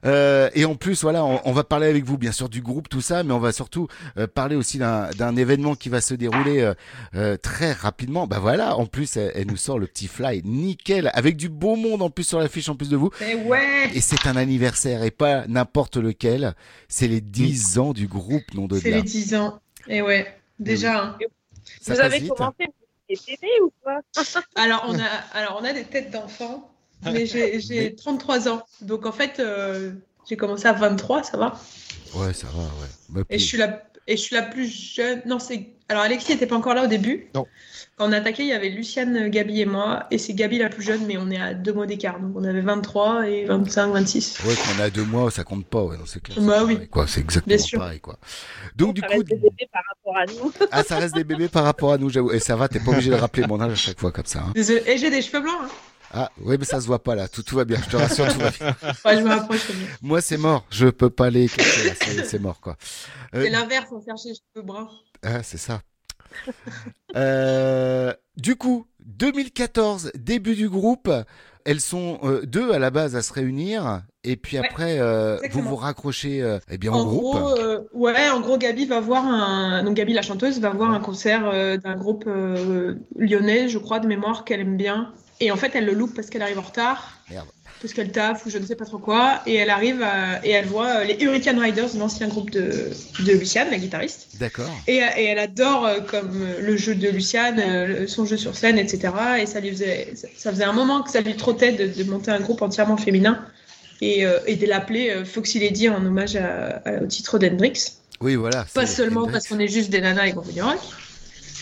Euh, et en plus, voilà, on, on va parler avec vous, bien sûr, du groupe, tout ça, mais on va surtout euh, parler aussi d'un d'un événement qui va se dérouler euh, euh, très rapidement. Bah voilà, en plus, elle, elle nous sort le petit fly, nickel, avec du beau monde en plus sur l'affiche, en plus de vous. Eh ouais Et c'est un anniversaire et pas n'importe lequel. C'est les 10 ans du groupe, nom de C'est les 10 ans. Et ouais, déjà. hein. Ça Vous avez vite. commencé les bébés ou pas Alors, on a, alors, on a des têtes d'enfants, mais j'ai j'ai 33 ans. Donc, en fait, euh, j'ai commencé à 23, ça va. Ouais, ça va, ouais. Bah, Et je suis la, et je suis la plus jeune. Non, c'est. Alors, Alexis n'était pas encore là au début. Non. Quand on a attaqué, il y avait Luciane, Gabi et moi. Et c'est Gabi la plus jeune, mais on est à deux mois d'écart. Donc, on avait 23 et 25, 26. Ouais, qu'on a deux mois, ça compte pas, ouais, c'est clair. Bah oui. quoi, c'est exactement Bien sûr. pareil, quoi. Donc, du Ça coup, reste des bébés par rapport à nous. ah, ça reste des bébés par rapport à nous, j'avoue. Et ça va, t'es pas obligé de rappeler mon âge à chaque fois comme ça, hein. Et j'ai des cheveux blancs. hein. Ah, ouais, mais ça se voit pas, là. Tout, tout va bien, je te rassure, tout va bien. Ouais, je. Moi, c'est mort. Je peux pas les cacher, là. C'est, mort, quoi. Euh, C'est l'inverse, on cherche les cheveux bruns. Ah, c'est ça. Euh, du coup, 2014, début du groupe. Elles sont euh, deux à la base à se réunir. Et puis après, euh, vous vous raccrochez eh bien, En groupe. gros, ouais, en gros, Gabi va voir un, donc Gabi la chanteuse va voir un concert d'un groupe lyonnais, je crois, de mémoire qu'elle aime bien. Et en fait, elle le loupe parce qu'elle arrive en retard, Merde. parce qu'elle taffe ou je ne sais pas trop quoi. Et elle arrive à- et elle voit euh, les Hurricane Riders, l'ancien groupe de, de Luciane, la guitariste. D'accord. Et, et elle adore euh, comme euh, le jeu de Luciane, euh, son jeu sur scène, etc. Et ça lui faisait, ça, faisait un moment que ça lui trottait de, de monter un groupe entièrement féminin et, euh, et de l'appeler euh, Foxy Lady en hommage à- à- au titre d'Hendrix. Oui, voilà. Pas seulement Hendrix. parce qu'on est juste des nanas et qu'on fait du rock.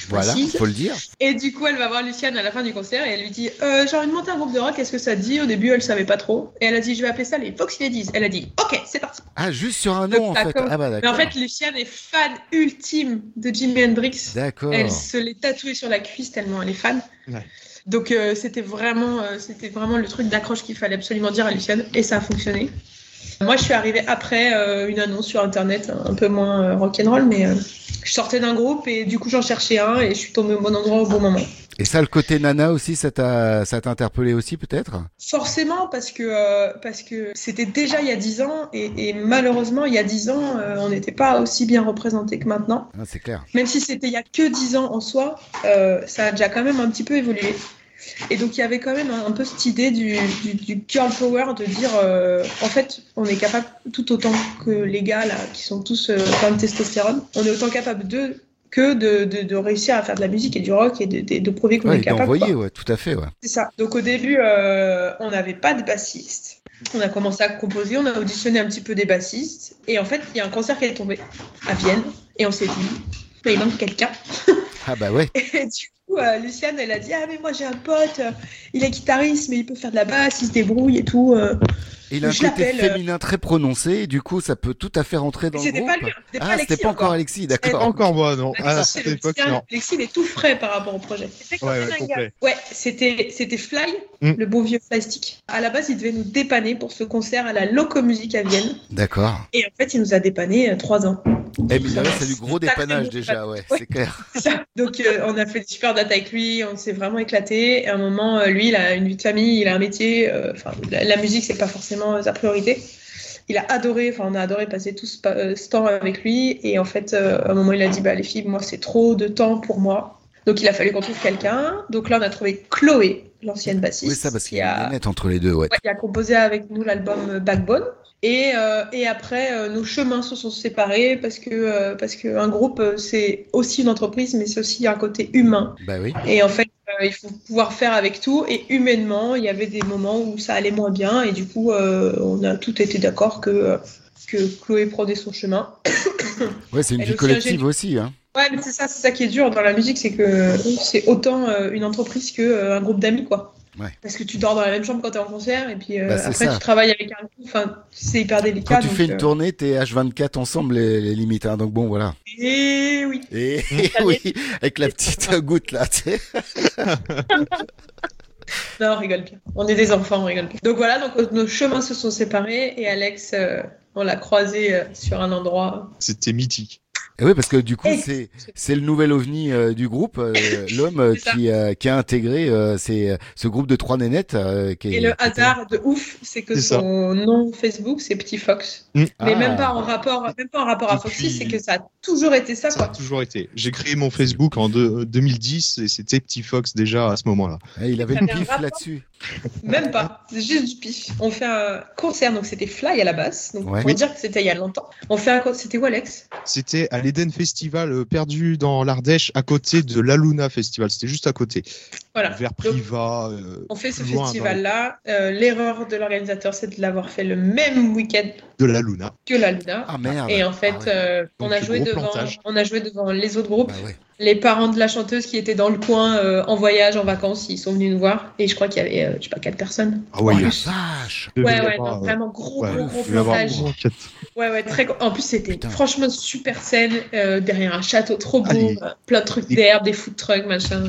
Voilà, précise. faut le dire. Et du coup, elle va voir Luciane à la fin du concert et elle lui dit euh, J'ai envie de monter un groupe de rock, est-ce que ça te dit? Au début, elle savait pas trop. Et elle a dit Je vais appeler ça les Foxy Ladies. Elle a dit Ok, c'est parti. Ah, juste sur un nom, en Ça fait. Ah bah Mais en fait, Luciane est fan ultime de Jimi Hendrix. D'accord. Elle se l'est tatouée sur la cuisse tellement elle est fan. Ouais. Donc euh, c'était vraiment, euh, c'était vraiment le truc d'accroche qu'il fallait absolument dire à Luciane et ça a fonctionné. Moi, je suis arrivée après euh, une annonce sur internet, un peu moins euh, rock'n'roll, mais euh, je sortais d'un groupe et du coup j'en cherchais un et je suis tombée au bon endroit au bon moment. Et ça, le côté nana aussi, ça t'a ça t'a interpellé aussi, peut-être? Forcément, parce que euh, parce que c'était déjà il y a 10 ans et, et malheureusement il y a 10 ans, euh, on n'était pas aussi bien représenté que maintenant. Ah, C'est clair. Même si c'était il y a que 10 ans en soi, euh, ça a déjà quand même un petit peu évolué. Et donc il y avait quand même un, un peu cette idée du, du, du girl power de dire euh, en fait on est capable tout autant que les gars là qui sont tous euh, plein de testostérone, on est autant capable de que de, de, de réussir à faire de la musique et du rock et de, de, de prouver qu'on Ouais, est capable. d'envoyer, ouais, tout à fait, ouais. C'est ça. Donc au début, euh, on n'avait pas de bassiste. On a commencé à composer, on a auditionné un petit peu des bassistes. Et en fait, il y a un concert qui est tombé à Vienne. Et on s'est dit, mais il manque quelqu'un. Ah bah ouais. Et du coup, euh, Luciane, elle a dit, ah mais moi j'ai un pote, euh, il est guitariste, mais il peut faire de la basse, il se débrouille et tout. Il a un Je côté euh, féminin très prononcé, et du coup, ça peut tout à fait rentrer dans le C'était groupe. pas lui, hein, c'était pas ah, c'était pas encore. Alexis, C'était d'accord. Encore moi, non. Alexis, À cette époque, non. Alexis, il est tout frais par rapport au projet. Ouais, ouais, c'était c'était Fly, Mm. le bon vieux Stick. À la base, il devait nous dépanner pour ce concert à la Locomusique à Vienne. D'accord. Et en fait, il nous a dépanné euh, trois ans. Eh bien, là, c'est du gros dépannage déjà, ouais, Ouais. c'est clair. C'est ça. Donc, euh, on a fait des super dates avec lui, on s'est vraiment éclaté. Et à un moment, lui, il a une vie de famille, il a un métier. euh, Enfin, la, la musique, c'est pas forcément euh, sa priorité. Il a adoré, enfin, on a adoré passer tout ce, euh, ce temps avec lui. Et en fait, euh, à un moment, il a dit Bah, les filles, moi, c'est trop de temps pour moi. Donc, il a fallu qu'on trouve quelqu'un. Donc, là, on a trouvé Chloé, l'ancienne bassiste. Oui, ça, parce qu'il qui y a une entre les deux, ouais. Ouais, il a composé avec nous l'album Backbone. Et, euh, et après, euh, nos chemins se sont séparés parce que euh, parce qu'un groupe, euh, c'est aussi une entreprise, mais c'est aussi un côté humain. Bah oui. Et en fait, il faut pouvoir faire avec tout. Et humainement, il y avait des moments où ça allait moins bien. Et du coup, on a tout été d'accord que, que Chloé prenait son chemin. Ouais, c'est une Elle vie aussi collective aussi, hein. Ouais, mais c'est ça, c'est ça qui est dur dans la musique, c'est que c'est autant une entreprise que euh, un groupe d'amis, quoi. Ouais. Parce que tu dors dans la même chambre quand t'es en concert, et puis euh, Bah, après ça. tu travailles avec un groupe, enfin, c'est hyper délicat. Quand tu donc, fais une euh, tournée, t'es H24 ensemble, les, les limites, hein, donc bon, voilà. Et oui. Et oui, avec la petite goutte là, tu sais. Non, on rigole bien. On est des enfants, on rigole bien. Donc voilà, donc euh, nos chemins se sont séparés, et Alex, euh, on l'a croisé euh, sur un endroit. C'était mythique. Et oui, parce que du coup, c'est c'est le nouvel ovni euh, du groupe, euh, l'homme qui, euh, qui a intégré euh, c'est, ce groupe de trois nénettes. euh, qui est- Et le hasard de ouf, c'est que ça. son nom Facebook, c'est Petit Fox. Mm. Mais Ah. même pas en rapport, même pas en rapport à Foxy, c'est que ça a toujours été ça, Ça a quoi. toujours été. J'ai créé mon Facebook en deux- 2010 et c'était Petit Fox déjà à ce moment-là. Ah, il avait Ça le avait un pif là-dessus. Même pas, c'est juste du pif. On fait un concert, donc c'était Fly à la basse, donc Ouais. pour dire que c'était il y a longtemps. On fait un c'était où Alex? C'était à l'Eden Festival euh, perdu dans l'Ardèche à côté de l'Aluna Festival. C'était juste à côté. Voilà. Vers Priva. euh, on fait ce festival-là. Euh, L'erreur de l'organisateur, c'est de l'avoir fait le même week-end De l'Aluna. que la Luna. Ah merde. Et en fait, Ah ouais. euh, on, a joué devant, plantage. on a joué devant les autres groupes. Bah ouais. Les parents de la chanteuse qui étaient dans le coin euh, en voyage, en vacances, ils sont venus nous voir. Et je crois qu'il y avait, euh, je sais pas, quatre personnes. Ah ouais, Oh vache. Ouais, ouais, avoir, non, euh, vraiment gros, ouais, gros, gros plantage. Ouais, ouais, très. En plus, c'était franchement super scène euh, derrière un château trop beau, Allez. euh, plein de trucs d'herbe, des food trucks, machin.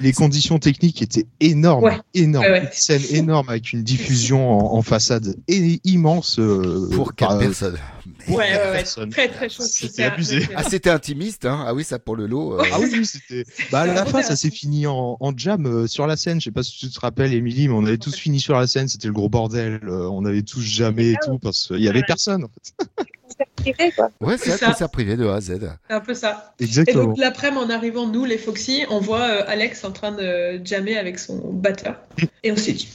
Les conditions techniques étaient énormes, Ouais. énormes. Ouais, ouais. Une scène énorme avec une diffusion en, en façade et immense. euh, Pour quatre par- personnes. Ouais, ouais, ouais. personne. Très, très chaud. C'était abusé. Ah, c'était intimiste, hein Ah oui, ça pour le lot. euh, Ah oui, c'était. Bah, à la fin, ça s'est fini en, en jam euh, sur la scène. Je sais pas si tu te rappelles, Émilie, mais on avait tous fini sur la scène. C'était le gros bordel. euh, on avait tous jamais et tout parce qu'il y avait personne. En fait. Concert privé, quoi. Ouais, c'est un concert privé de A à Z. C'est un peu ça. Et Exactement. donc l'après-midi, en arrivant, nous, les Foxy, on voit euh, Alex en train de jammer avec son batteur. Et on s'est dit,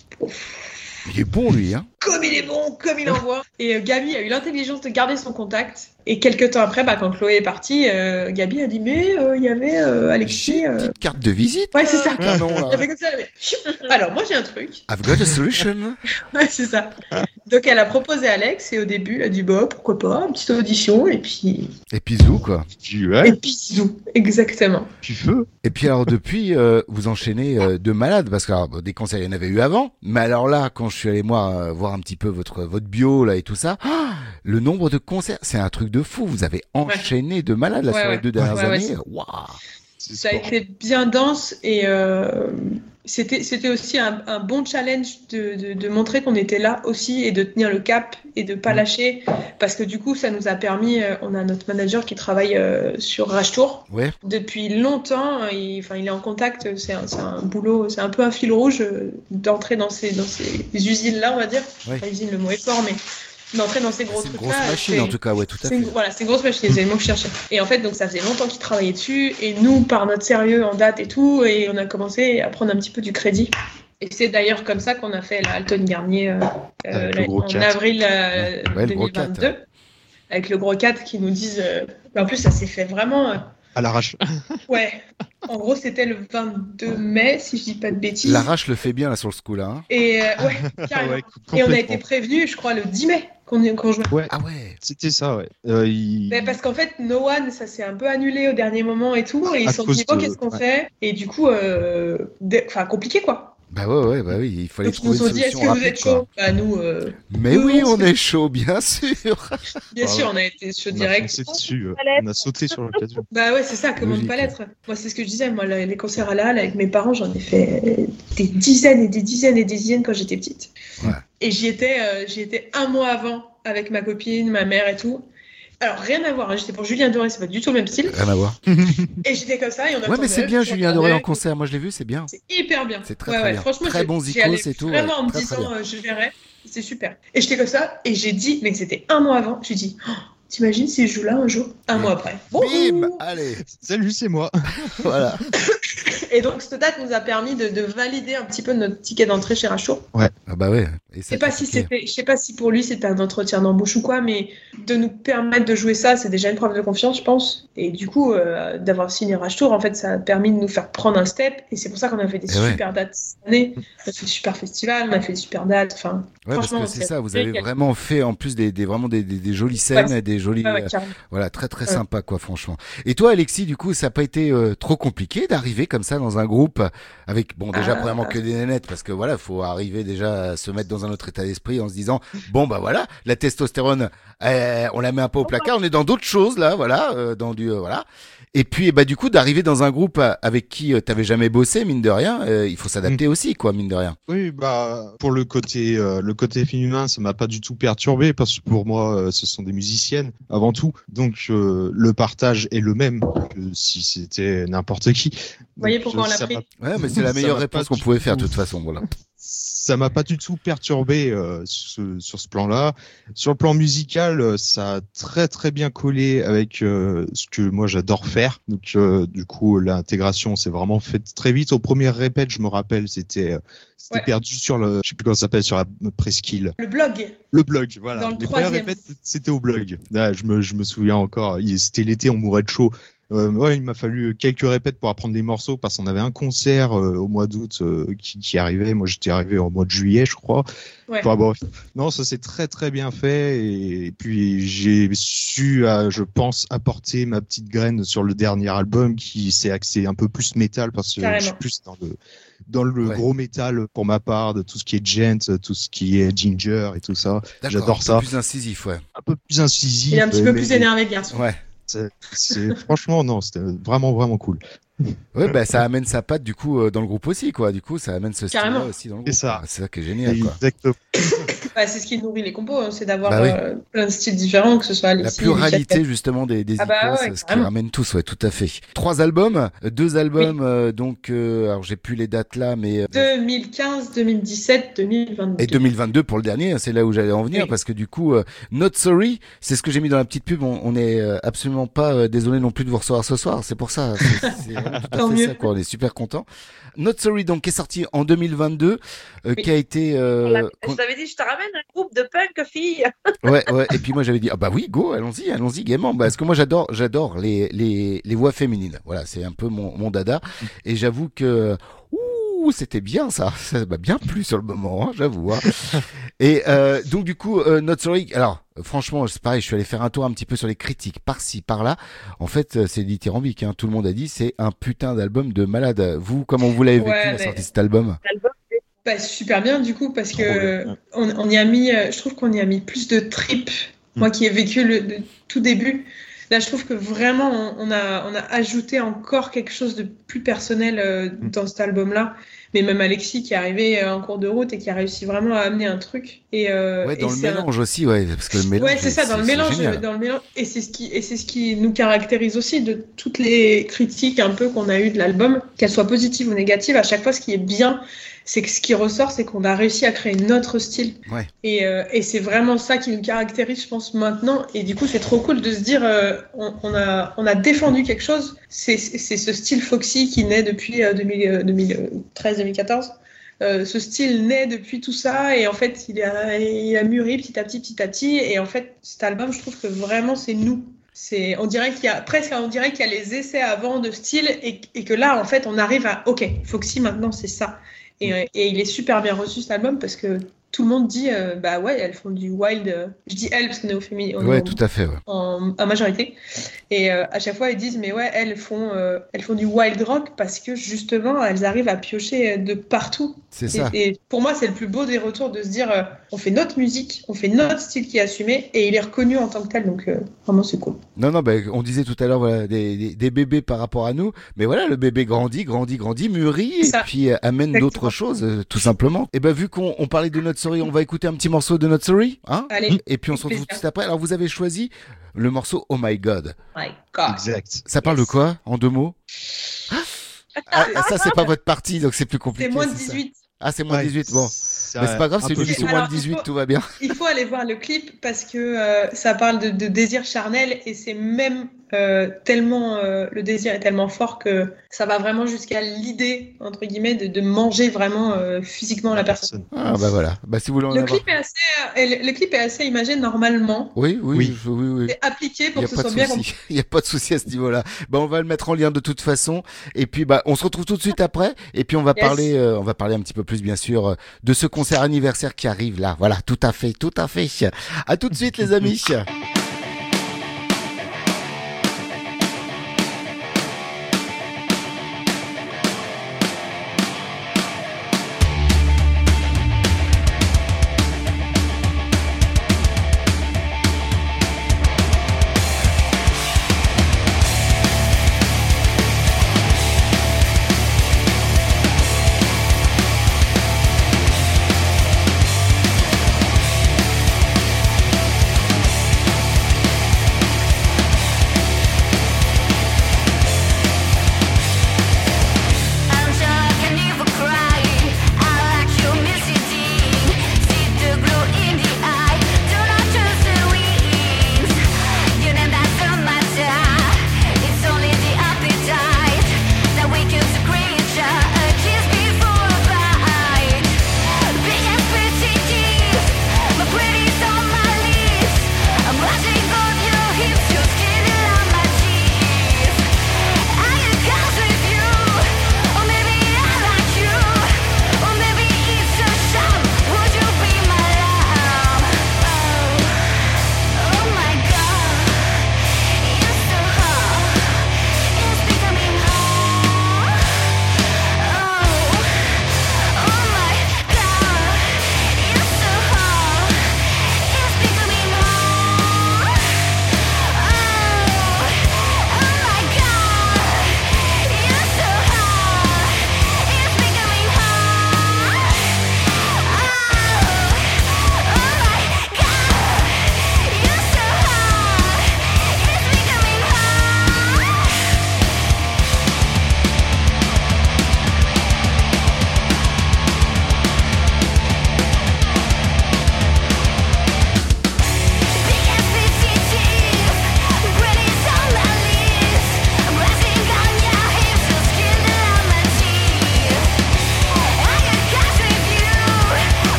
Il est bon, lui, hein comme il est bon, comme il envoie. Et euh, Gabi a eu l'intelligence de garder son contact. Et quelques temps après, bah, quand Chloé est partie, euh, Gabi a dit Mais euh, il y avait euh, Alexis. euh, Petite carte de visite. Ouais, c'est ça. Canon, là. Elle a fait comme ça, elle a fait, Alors, moi, j'ai un truc. I've got a solution. Ouais, c'est ça. Donc, elle a proposé à Alex, et au début, elle a dit Bah, pourquoi pas, une petite audition, et puis. Et puis zou, quoi. Ouais, Et puis, zou. Exactement. puis feu. Et puis alors depuis, euh, vous enchaînez euh, de malades parce que alors, bon, des concerts il y en avait eu avant, mais alors là, quand je suis allé moi voir un petit peu votre votre bio là et tout ça, ah, le nombre de concerts, c'est un truc de fou. Vous avez enchaîné de malades là Ouais, sur les deux dernières années. Ça a été bien dense et euh, c'était c'était aussi un, un bon challenge de, de, de montrer qu'on était là aussi et de tenir le cap et de pas lâcher parce que du coup ça nous a permis euh, on a notre manager qui travaille euh, sur Rage Tour Ouais. depuis longtemps il, enfin il est en contact c'est un, boulot c'est un peu un fil rouge euh, d'entrer dans ces dans ces usines là on va dire Ouais. Pas usine le mot est fort mais d'entrer dans ces gros C'est une trucs grosse machine en tout cas, ouais, tout à fait. une- voilà, c'est une grosse machine, c'est le mot que je cherchais. Et en fait, donc ça faisait longtemps qu'ils travaillaient dessus, et nous, par notre sérieux en date et tout, et on a commencé à prendre un petit peu du crédit. Et c'est d'ailleurs comme ça qu'on a fait la Alton Garnier euh, euh, le la- en 4. avril euh, Ouais, le gros 2022, 4. avec le gros 4 qui nous disent. euh, En plus, ça s'est fait vraiment. À l'arrache. Ouais. En gros, c'était le 22 mai, si je dis pas de bêtises. L'arrache le fait bien là sur le coup là. Hein. Et euh, ouais, carrément. Ouais, et on a été prévenus, je crois, le 10 mai qu'on qu'on jouait. Ouais, Ah ouais. c'était ça, ouais. Euh, il- Mais parce qu'en fait, No One, ça s'est un peu annulé au dernier moment et tout, et ils se sont dit, bon, de- qu'est-ce qu'on ouais. fait? Et du coup, euh, enfin, compliqué quoi. Bah ouais ouais bah oui, il fallait Donc ils nous trouver ont dit, est-ce que vous rapide. êtes chaud Bah nous, euh, Mais Oui, oui, on est chaud, bien sûr. bien Ah sûr, ouais. on a été chaud on a direct. dessus. euh. On a sauté sur l'occasion. Bah ouais, c'est ça, comment ne pas l'être Moi, c'est ce que je disais, moi, les les concerts à la halle avec mes parents, j'en ai fait des dizaines et des dizaines et des dizaines quand j'étais petite. Ouais. Et j'y étais, euh, j'y étais un mois avant avec ma copine, ma mère et tout. Alors, rien à voir, hein, j'étais pour Julien Doré, c'est pas du tout le même style. Rien à voir. Et j'étais comme ça, et on Ouais, attendait, mais c'est bien Julien Doré en concert. Moi, je l'ai vu, c'est bien. C'est hyper bien. C'est très, ouais, très ouais. bien. Franchement, Très icônes allais et tout, Vraiment ouais. en me Très, disant, euh, je verrai. C'est super. Et j'étais comme ça, et j'ai dit, mais c'était un mois avant, j'ai dit, Oh, t'imagines si je joue là un jour Un mois après. Bim Allez, Salut, c'est moi. voilà. Et donc, cette date nous a permis de, de valider un petit peu notre ticket d'entrée chez Rachaud. Ah bah ouais. Et Je ça, sais pas si sais pas pour lui c'était un entretien d'embauche ou quoi, mais de nous permettre de jouer ça, c'est déjà une preuve de confiance, je pense. Et du coup, euh, d'avoir signé Rage Tour, en fait, ça a permis de nous faire prendre un step. Et c'est pour ça qu'on a fait des Eh ouais. super dates cette année. On a fait des super festivals, on a fait des super dates. Enfin, Ouais, parce que c'est ça, vous avez vraiment fait en plus des, des vraiment des, des, des jolies scènes, Ouais, des jolies, euh, voilà, très très sympa quoi, franchement. Et toi, Alexis, du coup, ça n'a pas été euh, trop compliqué d'arriver comme ça dans un groupe avec, bon, déjà Ah. premièrement que des nénettes, parce que voilà, faut arriver déjà à se mettre dans un autre état d'esprit en se disant, bon bah voilà, la testostérone, euh, on la met un peu au placard, on est dans d'autres choses là, voilà, euh, dans du, euh, voilà. Et puis, bah du coup, d'arriver dans un groupe avec qui euh, t'avais jamais bossé, mine de rien, euh, il faut s'adapter aussi, quoi, mine de rien. Oui, bah pour le côté euh, le côté féminin, ça m'a pas du tout perturbé parce que pour moi, euh, ce sont des musiciennes avant tout. Donc euh, le partage est le même que si c'était n'importe qui. Vous voyez pourquoi on l'a pris Ouais, mais c'est la meilleure réponse qu'on pouvait faire de tout- toute façon, voilà. Ça m'a pas du tout perturbé euh, ce- sur ce plan-là. Sur le plan musical, euh, ça a très très bien collé avec euh, ce que moi j'adore faire. Donc euh, du coup, l'intégration s'est vraiment faite très vite. Au premier répète, je me rappelle, c'était euh, c'était Ouais. perdu sur le, je sais plus comment ça s'appelle, sur la presqu'île. Le blog. Le blog, voilà. Dans le Les premières troisième. répètes, c'était au blog. Là, je me, je me souviens encore. C'était l'été, on mourait de chaud. Euh, ouais, il m'a fallu quelques répètes pour apprendre des morceaux parce qu'on avait un concert euh, au mois d'août euh, qui, qui arrivait. Moi, j'étais arrivé au mois de juillet, je crois. Ouais. Enfin. Non, ça s'est très très bien fait et, puis j'ai su, je pense, apporter ma petite graine sur le dernier album qui s'est axé un peu plus métal parce que je suis plus dans le dans le Ouais. gros métal pour ma part, de tout ce qui est gent, tout ce qui est ginger et tout ça. D'accord, J'adore un peu ça. Plus incisif, ouais. Un peu plus incisif. Il est un petit peu mais- plus énervé, le garçon. Ouais. C'est- franchement, non, c'était vraiment, vraiment cool. Ouais, bah ça amène sa patte du coup euh, dans le groupe aussi, quoi. Du coup, ça amène ce style aussi dans le C'est groupe. ça. Ah, C'est ça qui est génial, quoi. Exactement. Bah, c'est ce qui nourrit les compos, hein, c'est d'avoir Bah oui. euh, plein de styles différents, que ce soit La pluralité justement des, des Ah bah icônes, ouais, ce qui ramène tous, ouais, tout à fait. Trois albums, euh, deux albums, euh, donc, euh, alors j'ai plus les dates là, mais euh, 2015, 2017, 2022. Et 2022 pour le dernier, hein, c'est là où j'allais en venir Oui. parce que du coup, euh, Not Sorry, c'est ce que j'ai mis dans la petite pub. On, on est absolument pas euh, désolé non plus de vous recevoir ce soir. C'est pour ça. C'est c'est vraiment tout à Tant fait mieux. ça. Quoi. On est super content. Not Sorry, donc qui est sorti en 2022, euh, Oui. qui a été. On Euh, Je t'avais dit, je te ramène un groupe de punk filles. ouais, ouais. Et puis moi j'avais dit ah bah oui, go, allons-y, allons-y gaiement. Bah, parce que moi j'adore, j'adore les, les les voix féminines. Voilà, c'est un peu mon mon dada. Et j'avoue que ouh, c'était bien ça. Ça m'a bien plu sur le moment, hein, j'avoue. hein. Et euh, donc du coup, euh, Not Sorry. Alors franchement, c'est pareil. Je suis allé faire un tour un petit peu sur les critiques par-ci, par-là. En fait, euh, c'est dithyrambique. Hein. Tout le monde a dit c'est un putain d'album de malade. Vous, comment vous l'avez vécu Ouais, la mais- sortie de cet album? L'album, Bah, super bien du coup parce Trop que bien. on, on y a mis, euh, je trouve qu'on y a mis plus de tripes. Mm. Moi qui ai vécu le, le tout début, là je trouve que vraiment on, on a on a ajouté encore quelque chose de plus personnel euh, Mm. dans cet album-là. Mais même Alexis qui est arrivé euh, en cours de route et qui a réussi vraiment à amener un truc. Et, euh, Ouais, et dans le un- mélange aussi, ouais, parce que le mélange. Ouais, c'est ça, dans le mélange, dans le mélange, et c'est ce qui, et c'est ce qui nous caractérise aussi de toutes les critiques un peu qu'on a eues de l'album, qu'elles soient positives ou négatives. À chaque fois, ce qui est bien, c'est que ce qui ressort, c'est qu'on a réussi à créer notre style. Ouais. Et, euh, et c'est vraiment ça qui nous caractérise, je pense, maintenant. Et du coup, c'est trop cool de se dire, euh, on, on a, on a défendu quelque chose. C'est, ce style Foxy qui naît depuis euh, 2013-2014. Euh, ce style naît depuis tout ça et en fait il a, il a mûri petit à petit petit à petit et en fait cet album je trouve que vraiment c'est nous c'est on dirait qu'il y a presque on dirait qu'il y a les essais avant de style et, et que là en fait on arrive à ok Foxy maintenant c'est ça et, euh, et il est super bien reçu cet album parce que tout le monde dit euh, bah ouais elles font du wild euh, je dis elles parce qu'on est au féminin Ouais, tout à fait. Ouais. en, en majorité. Et euh, à chaque fois, ils disent, mais ouais, elles font, elles font du wild rock parce que justement, elles arrivent à piocher de partout. C'est ça. et pour moi, c'est le plus beau des retours de se dire, on fait notre musique, on fait notre style qui est assumé et il est reconnu en tant que tel. Donc, vraiment, c'est cool. Non, non, bah, on disait tout à l'heure voilà, des, des, des bébés par rapport à nous, mais voilà, le bébé grandit, grandit, grandit, mûrit, et puis amène d'autres choses, tout simplement. Et ben vu qu'on on parlait de notre Sorry, on va écouter un petit morceau de notre Sorry, hein Allez. Et puis on se retrouve tout de suite après. Alors vous avez choisi le morceau Oh My God. My God. Exact. Ça parle de quoi en deux mots? Ah, Ça c'est pas votre partie, donc c'est plus compliqué. C'est moins de c'est ça 18. Ah c'est moins de Ouais, 18, bon. c'est Mais c'est pas grave, c'est une émission moins de Alors, il 18, faut- tout va bien. Il faut aller voir le clip parce que euh, ça parle de, de désir charnel et c'est même euh, tellement euh, le désir est tellement fort que ça va vraiment jusqu'à l'idée entre guillemets de, de manger vraiment euh, physiquement la personne. Ah bah voilà, bah si vous voulez en Le avoir. clip est assez, euh, le, le clip est assez imagé normalement. Oui, oui, Oui. je- oui, oui. C'est appliqué Il pour n'y a que ce pas soit de bien compris. Il n'y a pas de souci à ce niveau-là. Bah, on va le mettre en lien de toute façon. Et puis, bah, on se retrouve tout de suite après. Et puis, on va Yes. parler, euh, on va parler un petit peu plus, bien sûr, euh, de ce concert anniversaire qui arrive là. Voilà, tout à fait, tout à fait. À tout de suite, les amis.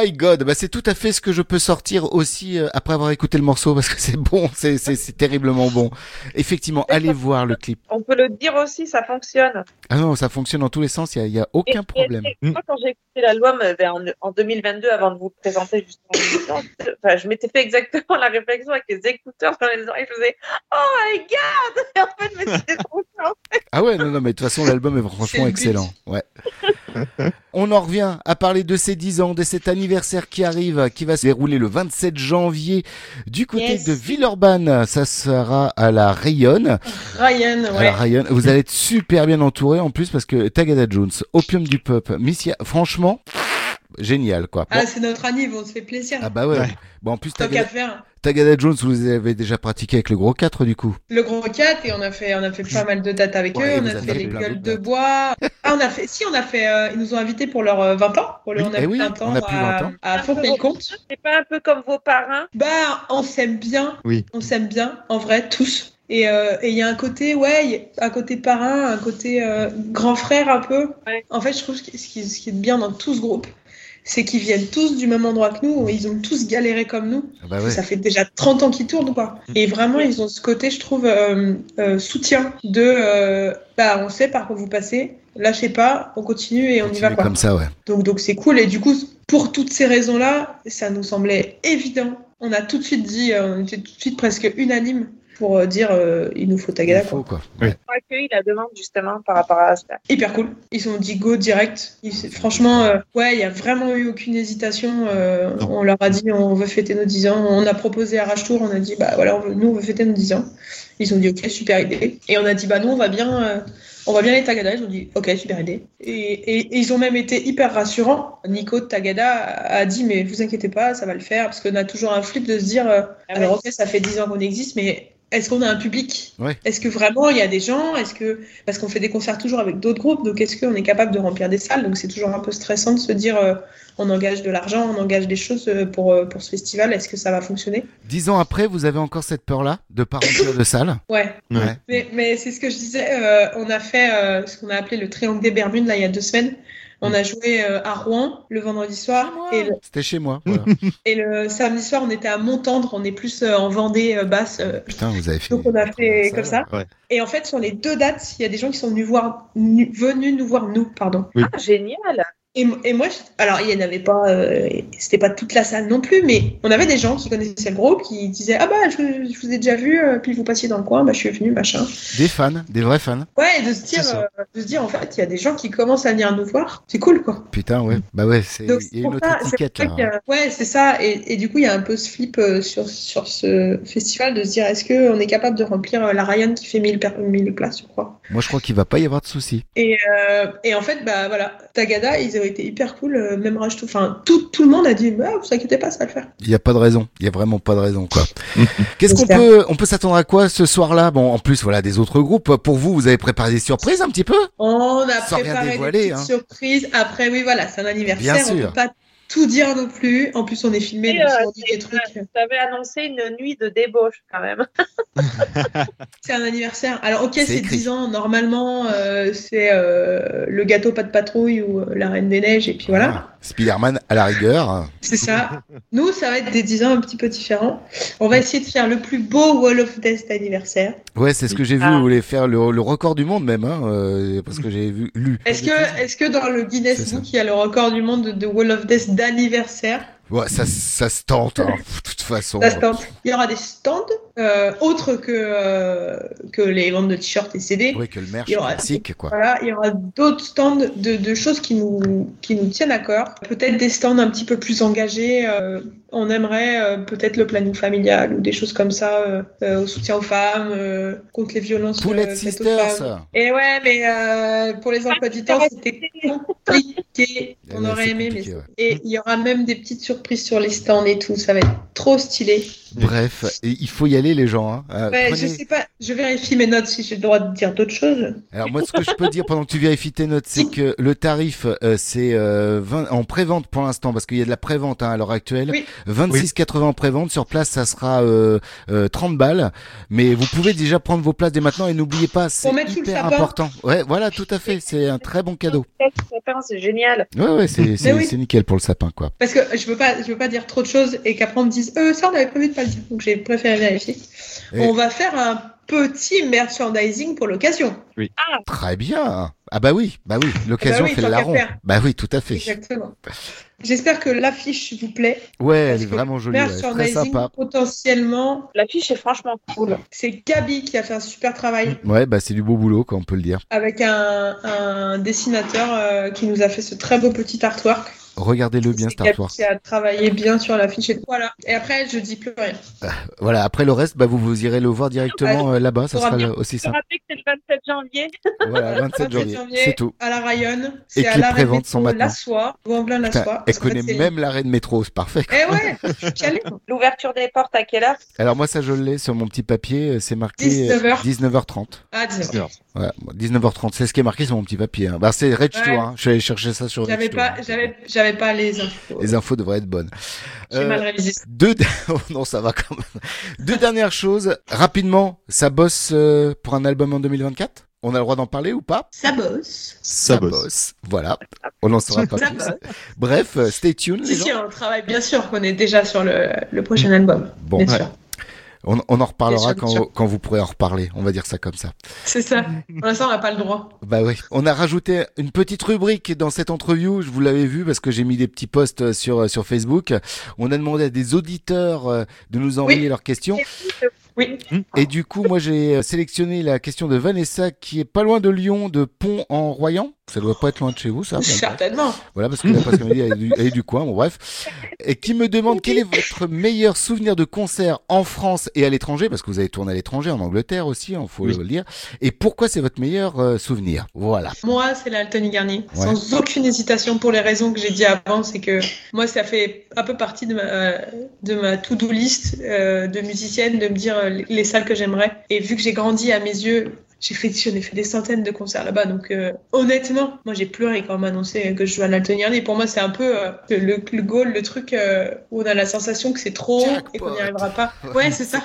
my god, bah c'est tout à fait ce que je peux sortir aussi euh, après avoir écouté le morceau parce que c'est bon, c'est c'est c'est terriblement bon. Effectivement, allez voir le clip. On peut le dire aussi, ça fonctionne. Ah non, ça fonctionne dans tous les sens, il y a, il y a aucun Et- problème. et- et Moi, quand j'ai écouté l'album euh, vers- en, en 2022, avant de vous le présenter justement, enfin, je m'étais fait exactement la réflexion avec les écouteurs dans les oreilles. Je faisais Oh my god Et en fait, mais c'était trop bien. Ah ouais, non, non, mais de toute façon, l'album est C'est franchement excellent. Ouais. On en revient à parler de ces 10 ans, de cet anniversaire qui arrive, qui va se dérouler le 27 janvier du côté Yes. de Villeurbanne. Ça sera à la Rayonne. Ryan, À ouais. la Rayonne. Vous allez être super bien entouré en plus parce que Tagada Jones, Opium du Pop, Missia, franchement, génial quoi. Bon. Ah, c'est notre anniv, on se fait plaisir. Ah bah ouais. Bon, en plus, Tagada, qu'à faire. Tagada Jones, vous avez déjà pratiqué avec le gros 4 du coup. Le gros 4 et on a fait on a fait pas mal de dates avec Ouais, eux, on a fait fait les gueules de bois. Ah on a fait si on a fait euh, ils nous ont invités pour leurs euh, 20 ans, pour le Oui, on a eh plus oui, 20 ans on a plus 20 ans. à, à Fontenay-le-Comte. C'est pas un peu comme vos parrains? Bah on s'aime bien. Oui. On s'aime bien en vrai tous. Et euh, et il y a un côté ouais, un côté parrain, un côté euh, grand frère un peu. En fait, je trouve que ce qui, ce qui est bien dans tout ce groupe, c'est qu'ils viennent tous du même endroit que nous, ils ont tous galéré comme nous. Ah bah ouais. Ça fait déjà 30 ans qu'ils tournent, quoi. Et vraiment, ils ont ce côté, je trouve, euh, euh, soutien de euh, bah, on sait par quoi vous passez, lâchez pas, on continue et on y va, quoi. comme ça, ouais. Donc, donc c'est cool. Et du coup, pour toutes ces raisons-là, ça nous semblait évident. On a tout de suite dit, on était tout de suite presque unanime pour euh, dire euh, il nous faut Tagada, quoi. quoi. Ils ont accueilli la demande justement par rapport à ça. Hyper cool. Ils ont dit go direct. Ils- franchement, euh, ouais, il y a vraiment eu aucune hésitation. euh, on leur a dit on veut fêter nos 10 ans. On a proposé à Rage Tour, on a dit bah voilà, on veut- nous on veut fêter nos 10 ans. Ils ont dit ok, super idée. Et on a dit bah nous on va bien, euh, on va bien les Tagada. Ils ont dit ok, super idée. Et, et- et ils ont même été hyper rassurants. Nico de Tagada a dit mais vous inquiétez pas, ça va le faire parce qu'on a toujours un flip de se dire euh, alors ok, ça fait 10 ans qu'on existe, mais est-ce qu'on a un public? Ouais. Est-ce que vraiment il y a des gens? Est-ce que parce qu'on fait des concerts toujours avec d'autres groupes, donc est-ce qu'on est capable de remplir des salles? Donc c'est toujours un peu stressant de se dire euh, on engage de l'argent, on engage des choses euh, pour euh, pour ce festival. Est-ce que ça va fonctionner? Dix ans après, vous avez encore cette peur-là de pas remplir de salle Ouais. Ouais. Mais, mais c'est ce que je disais. euh, on a fait euh, ce qu'on a appelé le triangle des Bermudes là il y a deux semaines. On a joué euh, à Rouen le vendredi soir et le, C'était chez moi. Voilà. et le samedi soir on était à Montendre. On est plus euh, en Vendée euh, basse. euh, Putain, vous avez fait. donc on a fait comme ça. Ouais. Et en fait, sur les deux dates, il y a des gens qui sont venus voir, venus nous voir nous, pardon. Oui. Ah, génial Et, et moi, je- alors il y en avait pas, euh, c'était pas toute la salle non plus, mais on avait des gens qui connaissaient le groupe, qui disaient ah bah je, je vous ai déjà vu, euh, puis vous passiez dans le coin, bah je suis venu machin. Des fans, des vrais fans. Ouais, et de se dire, euh, de se dire en fait, il y a des gens qui commencent à venir nous voir, c'est cool quoi. Putain, ouais. Bah ouais, c'est une autre ça- c'est étiquette là. a- Ouais, c'est ça. Et, et du coup, il y a un peu ce flip euh, sur, sur ce festival de se dire est-ce qu'on est capable de remplir euh, la Ryan qui fait 1000, per- 1000 places, je crois. Moi, je crois qu'il va pas y avoir de soucis. Et, et en fait, bah voilà, Tagada, ils ont été hyper cool, euh, même Rage tout, enfin tout, tout le monde a dit, bah, vous inquiétez pas, ça va le faire. Il y a pas de raison. Il y a vraiment pas de raison, quoi. Qu'est-ce qu'on peut, on peut s'attendre à quoi ce soir-là? Bon, en plus, voilà, des autres groupes. Pour vous, vous avez préparé des surprises un petit peu? On a Sans préparé dévoiler, des hein. surprises. Après, oui, voilà, c'est un anniversaire, Bien on peut pas tout dire non plus. En plus, on est filmé, Et, donc euh, on dit des trucs. Tu avais annoncé une nuit de débauche quand même. C'est un anniversaire. Alors, ok, C'est c'est écrit. 10 ans. Normalement, euh, c'est euh, le gâteau pas de patrouille ou euh, la Reine des Neiges, et puis voilà. Ah, Spider-Man à la rigueur. C'est ça. Nous, ça va être des 10 ans un petit peu différents. On va essayer de faire le plus beau Wall of Death d'anniversaire. Ouais, c'est ce que j'ai vu. Ah. Vous voulez faire le, le record du monde même, hein, euh, parce que j'ai vu lu. Est-ce que, est-ce que dans le Guinness. Book, il y a le record du monde de, de Wall of Death d'anniversaire Ouais, ça, ça se tente. hein, De toute façon. Ça se tente. Il y aura des stands euh, autres que, euh, que les ventes de t-shirts et CD. Oui, que le merch Il y aura- classique, quoi. Voilà, il y aura d'autres stands de, de choses qui nous, qui nous tiennent à cœur. Peut-être des stands un petit peu plus engagés. euh, on aimerait peut-être le planning familial ou des choses comme ça, au soutien aux femmes, contre les violences aux Sisters. Et ouais, mais pour les emplois du temps, c'était compliqué. On Ouais, aurait aimé, mais ouais. et il y aura même des petites surprises sur les stands et tout. Ça va être trop stylé. Bref, et il faut y aller les gens. Hein. Euh, Ouais, prenez- Je sais pas, je vérifie mes notes si j'ai le droit de dire d'autres choses. Alors moi, ce que je peux dire pendant que tu vérifies tes notes, c'est que le tarif, euh, c'est euh, 20 en prévente pour l'instant, parce qu'il y a de la prévente hein, à l'heure actuelle. 26,80 en prévente. Sur place, ça sera euh, euh, 30 balles. Mais vous pouvez déjà prendre vos places dès maintenant et n'oubliez pas, c'est hyper important. Ouais, voilà, tout à fait. C'est un très bon cadeau. Sapin, C'est génial. Ouais, ouais, oui. c'est nickel pour le sapin, quoi. Parce que je veux pas, je veux pas dire trop de choses et qu'après on me dise, euh, ça on avait prévu de pas le dire. Donc j'ai préféré vérifier. Et- On va faire un petit merchandising pour l'occasion. Oui. Très bien. Ah bah oui, bah oui. L'occasion oui, fait le larron. Bah oui, tout à fait. Exactement. J'espère que l'affiche vous plaît. Ouais, elle est vraiment jolie, ouais, très Merchandising, sympa. potentiellement. L'affiche est franchement cool. C'est Gabi qui a fait un super travail Ouais, bah c'est du beau boulot, quoi, on peut le dire. avec un, un dessinateur euh, qui nous a fait ce très beau petit artwork. Regardez-le bien, artwork. qui a travaillé bien sur l'affiche. et- Voilà. Et après, je dis plus rien. Voilà, après le reste, bah vous, vous irez le voir directement euh, là-bas, ça sera bien. le- aussi Je simple. rappelle que c'est le 27 janvier. Voilà, 27 janvier, c'est tout. À la Rayonne. Et que à les l'arrêt de préventes sont maintenant. La Soie. Gouin-Velin La Putain, Soie. elle fait, connaît c'est- même l'arrêt de métro, c'est parfait. Eh ouais, je. L'ouverture des portes à quelle heure? Alors moi ça je l'ai sur mon petit papier, euh, c'est marqué euh, 19h. 19h30. Ah, 19h. Ouais, bon, 19h30, c'est ce qui est marqué sur mon petit papier. hein. Bah c'est Rage Ouais. Tour, hein. je suis allé chercher ça sur Rage J'avais Tour, pas, hein. j'avais, pas les infos. Les infos devraient être bonnes. J'ai mal révisé. Deux, oh non, ça va quand même. Deux dernières choses. Rapidement, ça bosse euh, pour un album en 2024 On a le droit d'en parler ou pas? Ça bosse. Ça, bosse. Voilà. On n'en saura pas Ça plus. bosse. Bref, euh, stay tuned. Si, les si, on travaille bien sûr qu'on est déjà sur le, le prochain album. Bon, bien ouais. sûr. On, on en reparlera sûr, quand, quand vous pourrez en reparler. On va dire ça comme ça. C'est ça. Pour l'instant, on n'a pas le droit. Bah oui. On a rajouté une petite rubrique dans cette interview. Je vous l'avais vu parce que j'ai mis des petits posts sur sur Facebook. On a demandé à des auditeurs euh, de nous envoyer leurs questions. Oui. Et du coup, moi, j'ai euh, sélectionné la question de Vanessa qui est pas loin de Lyon, de Pont en Royan. Ça doit pas être loin de chez vous, ça. Certainement. Voilà, parce que m'a dit, elle est, du, elle est du coin, bon, bref. Et qui me demande quel est votre meilleur souvenir de concert en France et à l'étranger, parce que vous avez tourné à l'étranger, en Angleterre aussi, il faut le dire. Et pourquoi c'est votre meilleur euh, souvenir? Voilà. Moi, c'est la Tony Garnier. Ouais. Sans aucune hésitation pour les raisons que j'ai dit avant, c'est que moi, ça fait un peu partie de ma, de ma to-do list euh, de musicienne de me dire euh, les salles que j'aimerais. Et vu que j'ai grandi à mes yeux, j'ai fait, j'en ai fait des centaines de concerts là-bas. Donc, euh, honnêtement, moi, j'ai pleuré quand on m'a annoncé que je jouais à la Tony Garnier. Pour moi, c'est un peu euh, le, le goal, le truc euh, où on a la sensation que c'est trop et qu'on n'y arrivera pas. Ouais, c'est ça.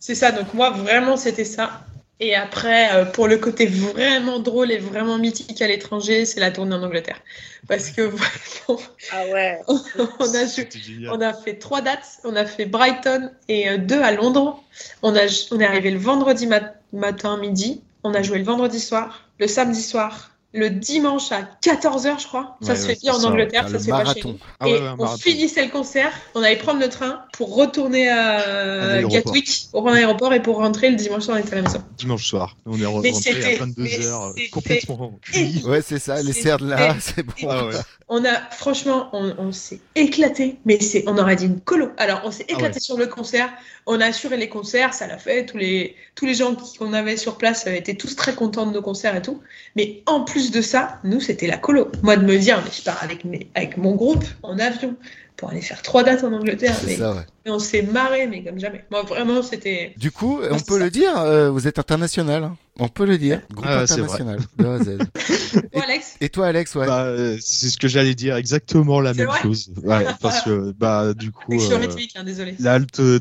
C'est ça. Donc, moi, vraiment, c'était ça. Et après, euh, pour le côté vraiment drôle et vraiment mythique à l'étranger, c'est la tournée en Angleterre. Parce que vraiment, Ah ouais. on a, joué- on a fait trois dates. On a fait Brighton et euh, deux à Londres. On, a, on est arrivé le vendredi mat- matin, midi. On a joué le vendredi soir, le samedi soir, le dimanche à 14h, je crois. Ça Ouais, se ouais, fait bien c'est en ça, Angleterre, ouais. ça se fait pas chez marathon. nous. Ah ouais, et ouais, on marathon. finissait le concert, on allait prendre le train pour retourner à. Gatwick, au aéroport, et pour rentrer le dimanche soir, on était à la maison. Dimanche soir. On est rentré à 22h, mais complètement cuit. Ouais, c'est ça, les de là, c'est bon. Ah ouais. On a, franchement, on, on s'est éclaté, mais on aurait dit une colo. Alors, on s'est Ah éclaté ouais. sur le concert, on a assuré les concerts, ça l'a fait, tous les, tous les gens qu'on avait sur place euh, étaient tous très contents de nos concerts et tout. Mais en plus de ça, nous, c'était la colo. Moi, de me dire, mais je pars avec, mes, avec mon groupe en avion pour aller faire trois dates en Angleterre, C'est mais, ça, ouais. On s'est marré, mais comme jamais. Moi, vraiment, c'était. Du coup, on peut le dire, euh, vous êtes international. hein. On peut le dire. Groupe Ah, international. de A à Z. Toi, Alex Et toi, Alex, ouais. Bah, euh, c'est ce que j'allais dire, exactement la même chose. Ouais, parce que, bah, du coup. Je suis euh, rythmique, hein, désolé. Là,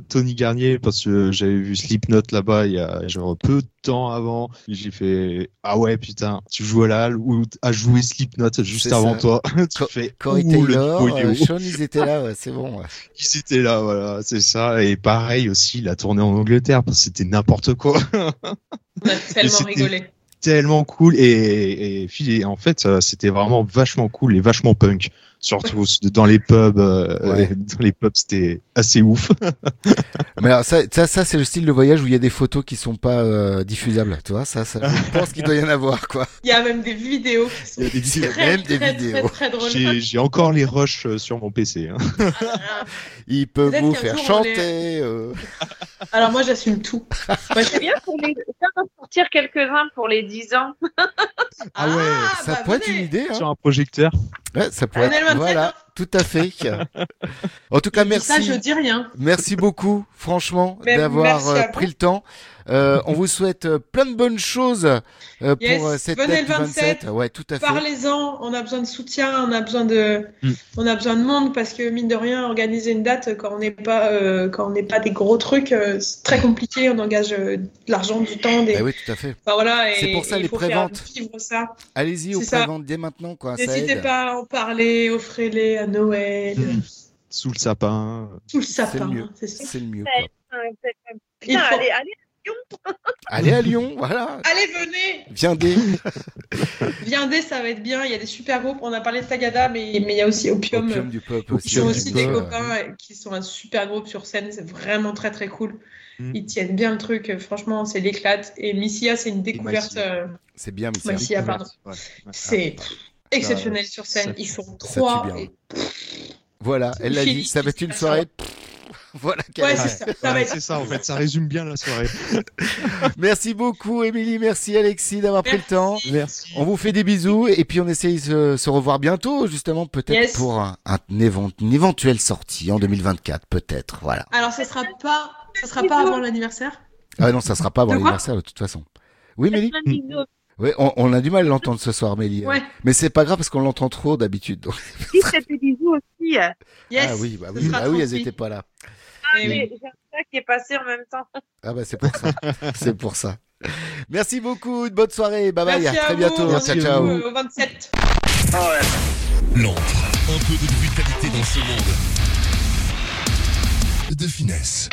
Tony Garnier, parce que j'avais vu Slipknot là-bas il y a genre peu de temps avant. Et J'ai fait Ah ouais, putain, tu joues à la halle ou à jouer Slipknot juste avant ça. toi. tu fais Corey le euh. Sean, ils étaient là, ouais, c'est bon. ouais. Ils étaient là, voilà, c'est ça. Et pareil aussi, la tournée en Angleterre, parce que c'était n'importe quoi. On a tellement rigolé. Tellement cool. Et, en fait, c'était vraiment vachement cool et vachement punk. Surtout dans les pubs, euh, Ouais. dans les pubs, c'était assez ouf. Mais alors, ça, ça, ça c'est le style de voyage où il y a des photos qui sont pas euh, diffusables. Tu vois, ça, ça, je pense qu'il doit y en avoir, quoi. Il y a même des vidéos qui sont Il y a des vidéos. très, Même des très, vidéos. J'ai encore les rushs euh, sur mon PC. Hein. Il peut vous faire jour, chanter. euh. Alors moi j'assume tout. Moi, C'est bien pour les sortir quelques-uns pour les 10 ans. Ah ouais, Ça bah, pourrait être une idée. Hein. sur un projecteur. Ouais, ça pourrait être... 27, Voilà, tout à fait. En tout cas, merci. ça, je dis rien. Merci beaucoup, franchement, d'avoir euh, pris le temps. Euh, on vous souhaite euh, plein de bonnes choses euh, Yes, pour euh, cette venez date le du 27. 27. Ouais, tout à fait. Parlez-en, on a besoin de soutien, on a besoin de, Mm. on a besoin de monde parce que mine de rien, organiser une date quand on n'est pas, euh, quand on n'est pas des gros trucs, euh, c'est très compliqué. On engage euh, de l'argent, du temps, des. Bah oui, tout à fait. Enfin, voilà, C'est pour ça et les préventes. Allez-y aux préventes dès maintenant, quoi. N'hésitez pas à en parler, offrez-les à Noël, Sous le sapin. sous le C'est le sapin. mieux. c'est ça. C'est le mieux. Ouais, Quoi. ouais, c'est- Il Putain, faut- allez, allez, Lyon. Allez à Lyon, voilà. Allez, venez Viendez. Viendez, ça va être bien. Il y a des super groupes. On a parlé de Tagada, mais mais il y a aussi Opium. Opium du peuple aussi. qui sont un aussi des copains euh, qui sont un super groupe sur scène. C'est vraiment très très cool. Mm. Ils tiennent bien le truc. Franchement, c'est l'éclate. Et Missia, c'est une découverte. Euh, C'est bien, mais c'est Massia, pardon. Ouais. C'est exceptionnel sur scène. Ils sont trois. et- Voilà, elle l'a dit. Ça va être une soirée. Voilà. Ouais, c'est ça. Ça va Ouais, être- c'est ça en fait, ça résume bien la soirée. Merci beaucoup, Émilie. Merci, Alexis, d'avoir pris le temps. Merci. On vous fait des bisous et puis on essaye de se revoir bientôt, justement, peut-être Yes. pour un, un évent- une éventuelle sortie en 2024, peut-être. Voilà. Alors, ça sera pas, ça sera pas avant l'anniversaire? Ah non, ça sera pas avant l'anniversaire de toute façon. Oui, Mélie. Oui, on, on a du mal à l'entendre ce soir, Mélie. Ouais. Mais c'est pas grave parce qu'on l'entend trop d'habitude. donc- Si, ça fait des bisous aussi. Ah, Yes. ah oui, bah ce oui, bah oui, elles transmis. étaient pas là. Oui. mais j'ai un chat qui est passé en même temps. Ah bah c'est pour ça. c'est pour ça. Merci beaucoup, une bonne soirée. Bye bye, Merci à à très vous. bientôt. Ciao, se ciao. Au 27. L'antre, un peu de brutalité dans ce monde. De finesse.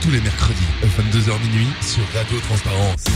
Tous les mercredis, 22h minuit, sur Radio Transparence.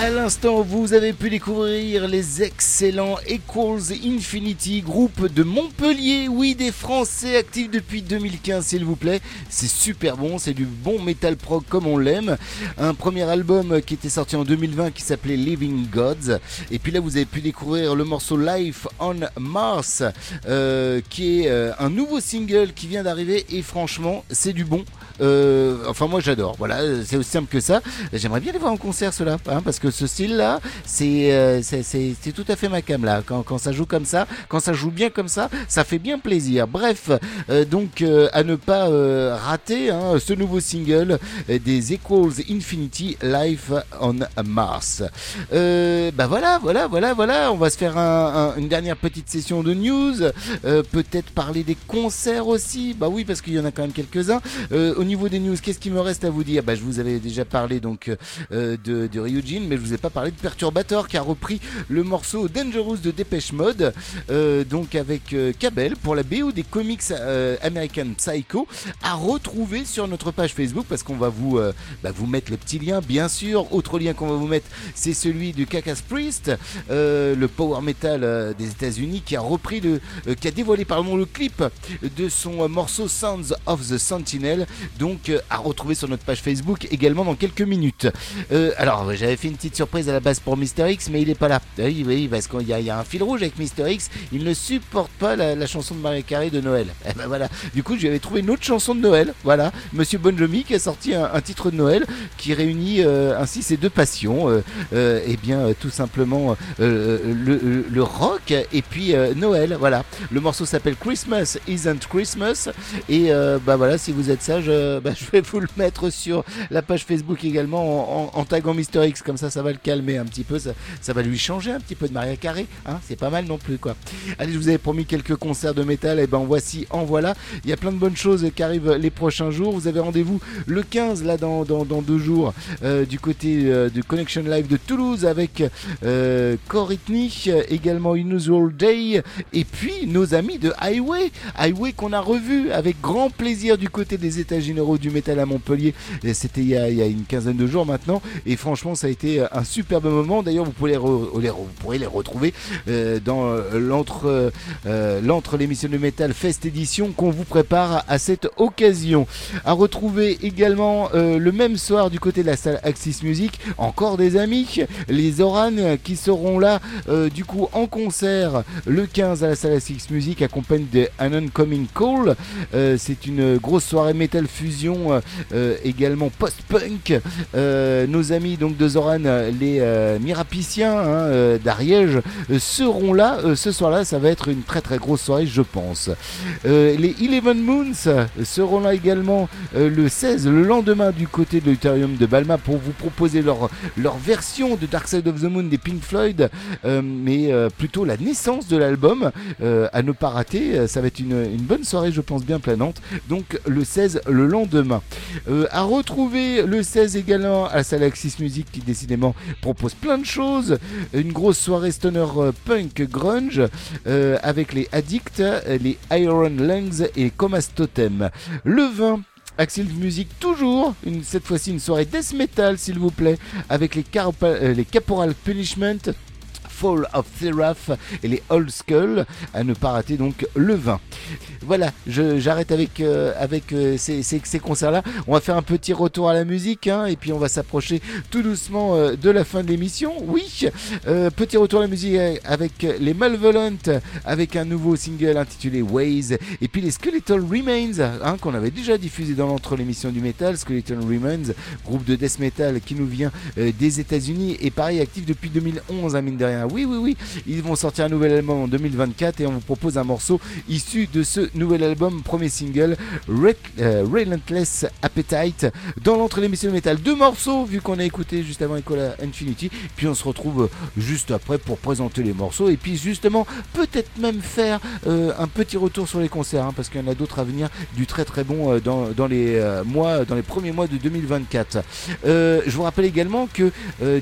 À l'instant, vous avez pu découvrir les excellents Equals Infinity, groupe de Montpellier. Oui, des Français actifs depuis 2015, s'il vous plaît. C'est super bon, c'est du bon metal prog comme on l'aime. Un premier album qui était sorti en 2020 qui s'appelait Living Gods. Et puis là, vous avez pu découvrir le morceau Life on Mars, euh, qui est euh, un nouveau single qui vient d'arriver. Et franchement, c'est du bon. Euh, enfin, moi j'adore. Voilà, c'est aussi simple que ça. J'aimerais bien les voir en concert, cela, hein, parce que ce style-là, c'est euh, c'est- tout à fait ma cam là. Quand, quand ça joue comme ça, quand ça joue bien comme ça, ça fait bien plaisir. Bref, euh, donc euh, à ne pas euh, rater hein, ce nouveau single euh, des Equals Infinity Life on Mars. Bah voilà, voilà, voilà, voilà. On va se faire un- un- une dernière petite session de news. Peut-être parler des concerts aussi. Bah oui, parce qu'il y en a quand même quelques-uns. Niveau des news, qu'est-ce qu'il me reste à vous dire? Bah je vous avais déjà parlé donc euh, de, Ryujin, mais je vous ai pas parlé de Perturbator qui a repris le morceau Dangerous de Dépêche Mode, euh, donc avec euh, Cabel pour la BO des comics euh, American Psycho, à retrouver sur notre page Facebook parce qu'on va vous euh, bah, vous mettre le petit lien, bien sûr. Autre lien qu'on va vous mettre, c'est celui du Cacas Priest, euh, le power metal euh, des États-Unis, qui a repris le, euh, qui a dévoilé pardon le clip de son euh, morceau Sounds of the Sentinel, donc euh, à retrouver sur notre page Facebook également dans quelques minutes. Euh, alors j'avais fait une petite surprise à la base pour Mister X, mais il est pas là. Oui, oui, parce qu'il y, a- un fil rouge avec Mister X. Il ne supporte pas la, chanson de Marie Carré de Noël. Et ben voilà. Du coup, je lui avais trouvé une autre chanson de Noël. Voilà, Monsieur Bon Jovi qui a sorti un, titre de Noël qui réunit euh, ainsi ces deux passions. Euh, euh, eh bien, tout simplement le, le rock et puis Noël. Voilà. Le morceau s'appelle Christmas Isn't Christmas. Et bah voilà, si vous êtes sage, euh, bah, je vais vous le mettre sur la page Facebook également en, en, en taguant Mister X. Comme ça, ça va le calmer un petit peu. Ça, va lui changer un petit peu de Maria Carré. Hein c'est pas mal non plus, quoi. Allez, je vous avais promis quelques concerts de métal. Et ben voici, en voilà. Il y a plein de bonnes choses qui arrivent les prochains jours. Vous avez rendez-vous le 15, là, dans, dans, deux jours, euh, du côté euh, du Connection Live de Toulouse avec euh, Coritney, euh, également Unusual Day, et puis nos amis de Highway. Highway qu'on a revu avec grand plaisir du côté des états généraux du métal à Montpellier. Et C'était il, y a- il y a une quinzaine de jours maintenant. Et franchement, ça a été un superbe moment. D'ailleurs, vous, les re- les vous pourrez les retrouver euh, dans euh, l'entre euh, l'émission de métal Fest édition qu'on vous prépare à cette occasion. À retrouver également euh, le même soir du côté de la salle Axis Music, encore des amis, les Oran qui seront là euh, du coup en concert le 15 à la salle Axis Music accompagnés de An Oncoming Call. Euh, C'est une grosse soirée metal fusion euh, euh, également post-punk. Euh, nos amis donc de Zoran, les Mirapiciens hein, d'Ariège seront là ce soir-là. Ça va être une très très grosse soirée, je pense. Les Eleven Moons seront là également le 16, le lendemain du côté de l'Auditorium de Balma pour vous proposer leur, leur version de Dark Side of the Moon des Pink Floyd, mais plutôt la naissance de l'album à ne pas rater. Ça va être une, une bonne soirée, je pense, bien planante. Donc le 16, le lendemain. Euh, à retrouver le 16 également à la Music qui décidément propose plein de choses. Une grosse soirée stoner euh, punk grunge euh, avec les Addicts, euh, les Iron Lungs et Comas Totem. Le 20 Axel Music toujours, cette fois-ci une soirée death metal s'il vous plaît, avec les Caporal Punishment, Fall of Seraph et les Old Skull, à ne pas rater donc le 20. Voilà, j'arrête avec, euh, avec euh, ces, ces- concerts-là. On va faire un petit retour à la musique hein, et puis on va s'approcher tout doucement euh, de la fin de l'émission. Oui, petit retour à la musique avec les Malvolent, avec un nouveau single intitulé Ways et puis les Skeletal Remains hein, qu'on avait déjà diffusé dans l'entre l'émission du métal. Skeletal Remains, groupe de death metal qui nous vient des États-Unis et pareil actif depuis 2011, hein, mine de rien. Oui, oui, oui, ils vont sortir un nouvel album en 2024 et on vous propose un morceau issu de ce nouvel album, premier single, euh, Relentless Appetite, dans l'entre l'émission de métal. Deux morceaux, vu qu'on a écouté juste avant Ecola Infinity, puis on se retrouve euh, juste après pour présenter les morceaux et puis justement peut-être même faire euh, un petit retour sur les concerts, hein, parce qu'il y en a d'autres à venir du très très bon dans, les mois, dans les premiers mois de 2024. Euh, je vous rappelle également que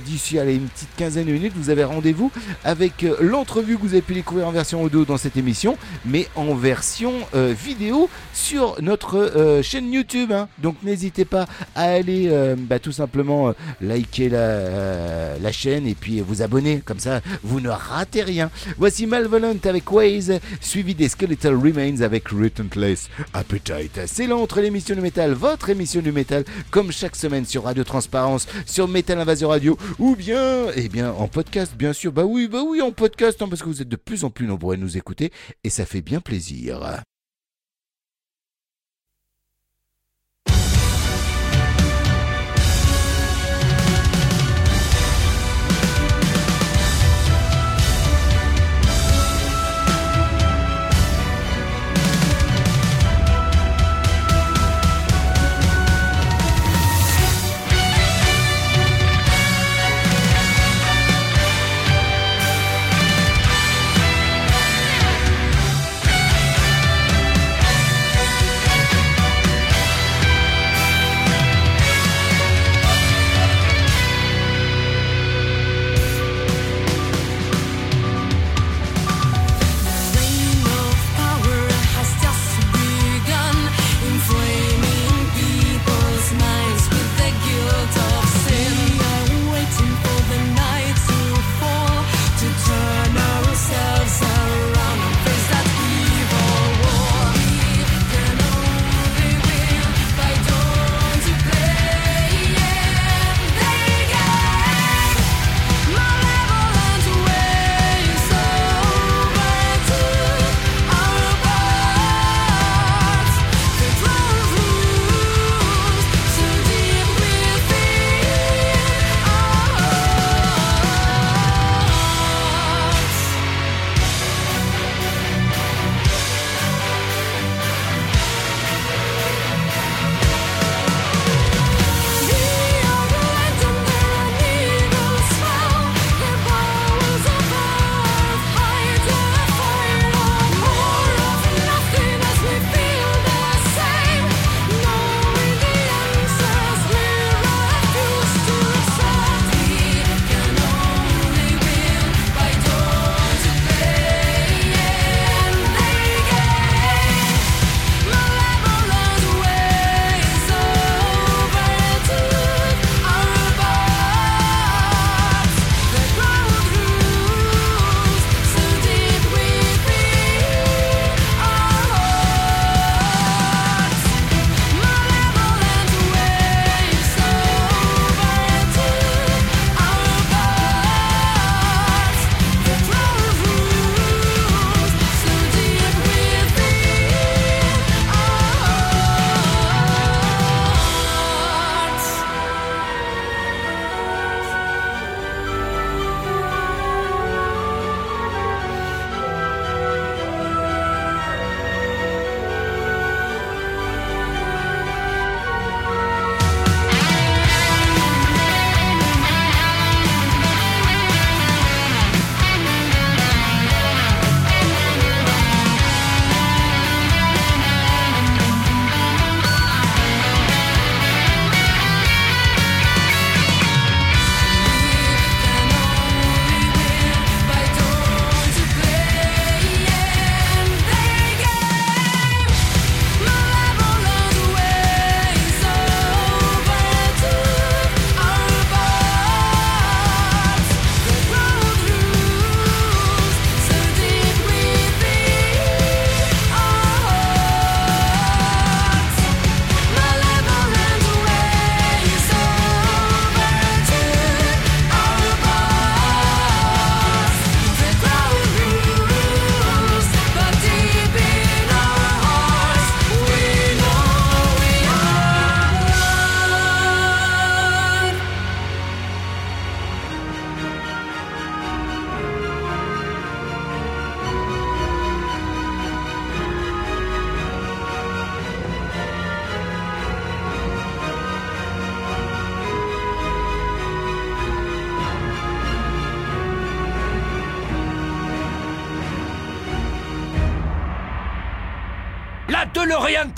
d'ici allez, une petite quinzaine de minutes, vous avez rendez-vous avec euh, l'entrevue que vous avez pu découvrir en version audio dans cette émission, mais en version euh, vidéo sur notre euh, chaîne YouTube. hein. Donc n'hésitez pas à aller bah, tout simplement liker la, la chaîne et puis vous abonner. Comme ça, vous ne ratez rien. Voici Malvolent avec Waze, suivi des Skeletal Remains avec Relentless Appetite. C'est l'entre l'émission du métal, votre émission du métal, comme chaque semaine sur Radio Transparence, sur Metal Invasion Radio, ou bien, eh bien, en podcast, bien sûr. Bah oui, bah oui, en podcast, hein, parce que vous êtes de plus en plus nombreux à nous écouter, et ça fait bien plaisir.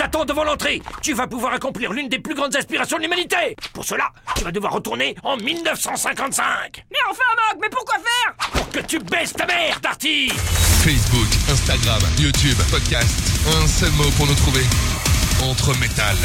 T'attend devant l'entrée. Tu vas pouvoir accomplir l'une des plus grandes aspirations de l'humanité. Pour cela, tu vas devoir retourner en 1955. Mais enfin, Mock, mais pourquoi faire? Pour que tu baisses ta mère, Darty Facebook, Instagram, YouTube, podcast. Un seul mot pour nous trouver. Entre métal.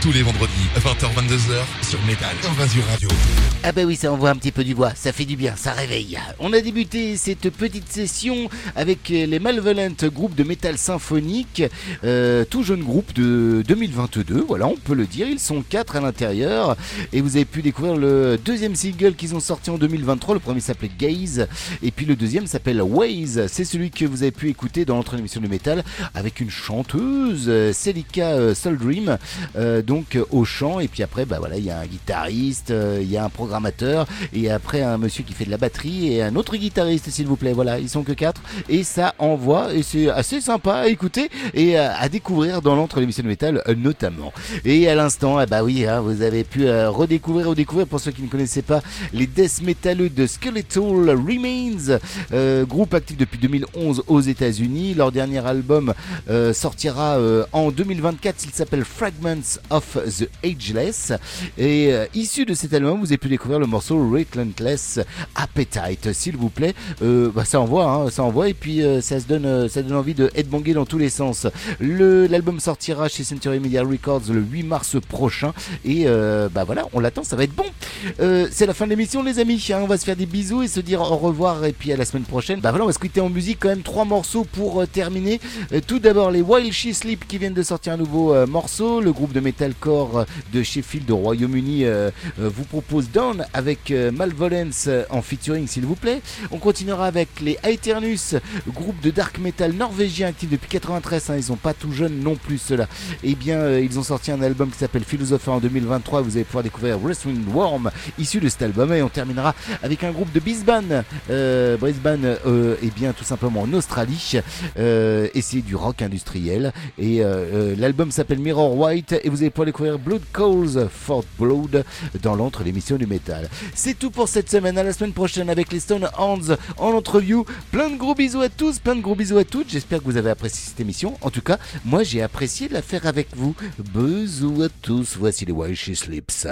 Tous les vendredis, 20h-22h, sur Métal Invasion Radio. Ah bah oui, ça envoie un petit peu du bois, ça fait du bien, ça réveille. On a débuté cette petite session avec les Malvolent, groupe de métal symphonique, euh, tout jeune groupe de 2022, voilà, on peut le dire, ils sont quatre à l'intérieur, et vous avez pu découvrir le deuxième single qu'ils ont sorti en 2023, le premier s'appelait Gaze, et puis le deuxième s'appelle Waze, c'est celui que vous avez pu écouter dans l'entrée émission de métal, avec une chanteuse, Celica euh, Soul Dream, euh, donc au chant, et puis après, bah voilà, il y a un guitariste, euh, il y a un et après un monsieur qui fait de la batterie, et un autre guitariste, s'il vous plaît, voilà, ils sont que quatre, et ça envoie, et c'est assez sympa à écouter, et à, découvrir dans l'entre l'émission de métal, euh, notamment. Et à l'instant, eh bah oui, hein, vous avez pu euh, redécouvrir ou découvrir, pour ceux qui ne connaissaient pas, les death métalleux de Skeletal Remains, euh, groupe actif depuis 2011 aux États-Unis. Leur dernier album euh, sortira en 2024. Il s'appelle Fragments of the Ageless. Et issu de cet album, vous avez pu découvrir le morceau Relentless Appetite, s'il vous plaît. Euh, bah, ça envoie, hein, ça envoie. Et puis euh, ça se donne, euh, ça donne envie de headbanger dans tous les sens. Le l'album sortira chez Century Media Records le 8 mars prochain. Et bah voilà, on l'attend, ça va être bon. C'est la fin de l'émission, les amis. hein. on va se faire des bisous et se dire au revoir. Et puis à la semaine prochaine. Bah voilà, on va se quitter en musique quand même. Trois morceaux pour terminer. Tout d'abord, les While She Sleep qui viennent de sortir un nouveau morceau. Le groupe de metalcore de Sheffield au Royaume-Uni vous propose Down avec euh, Malvolence euh, en featuring, s'il vous plaît. On continuera avec les Aeternus, groupe de dark metal norvégien actif depuis 93. hein. ils sont pas tout jeunes non plus, ceux-là. Eh bien, euh, ils ont sorti un album qui s'appelle Philosopher en 2023. Vous allez pouvoir découvrir Wrestling Worm issu de cet album. Et on terminera avec un groupe de Brisbane. Brisbane, eh bien, tout simplement en Australie. Et c'est du rock industriel. Et l'album s'appelle Mirror White. Et vous allez pouvoir découvrir Blood Calls for Blood dans l'entre l'émission du métal. C'est tout pour cette semaine. À la semaine prochaine avec les Stone Hands en entreview. Plein de gros bisous à tous, plein de gros bisous à toutes. J'espère que vous avez apprécié cette émission. En tout cas, moi j'ai apprécié de la faire avec vous. Bisous à tous. Voici les While She Sleeps.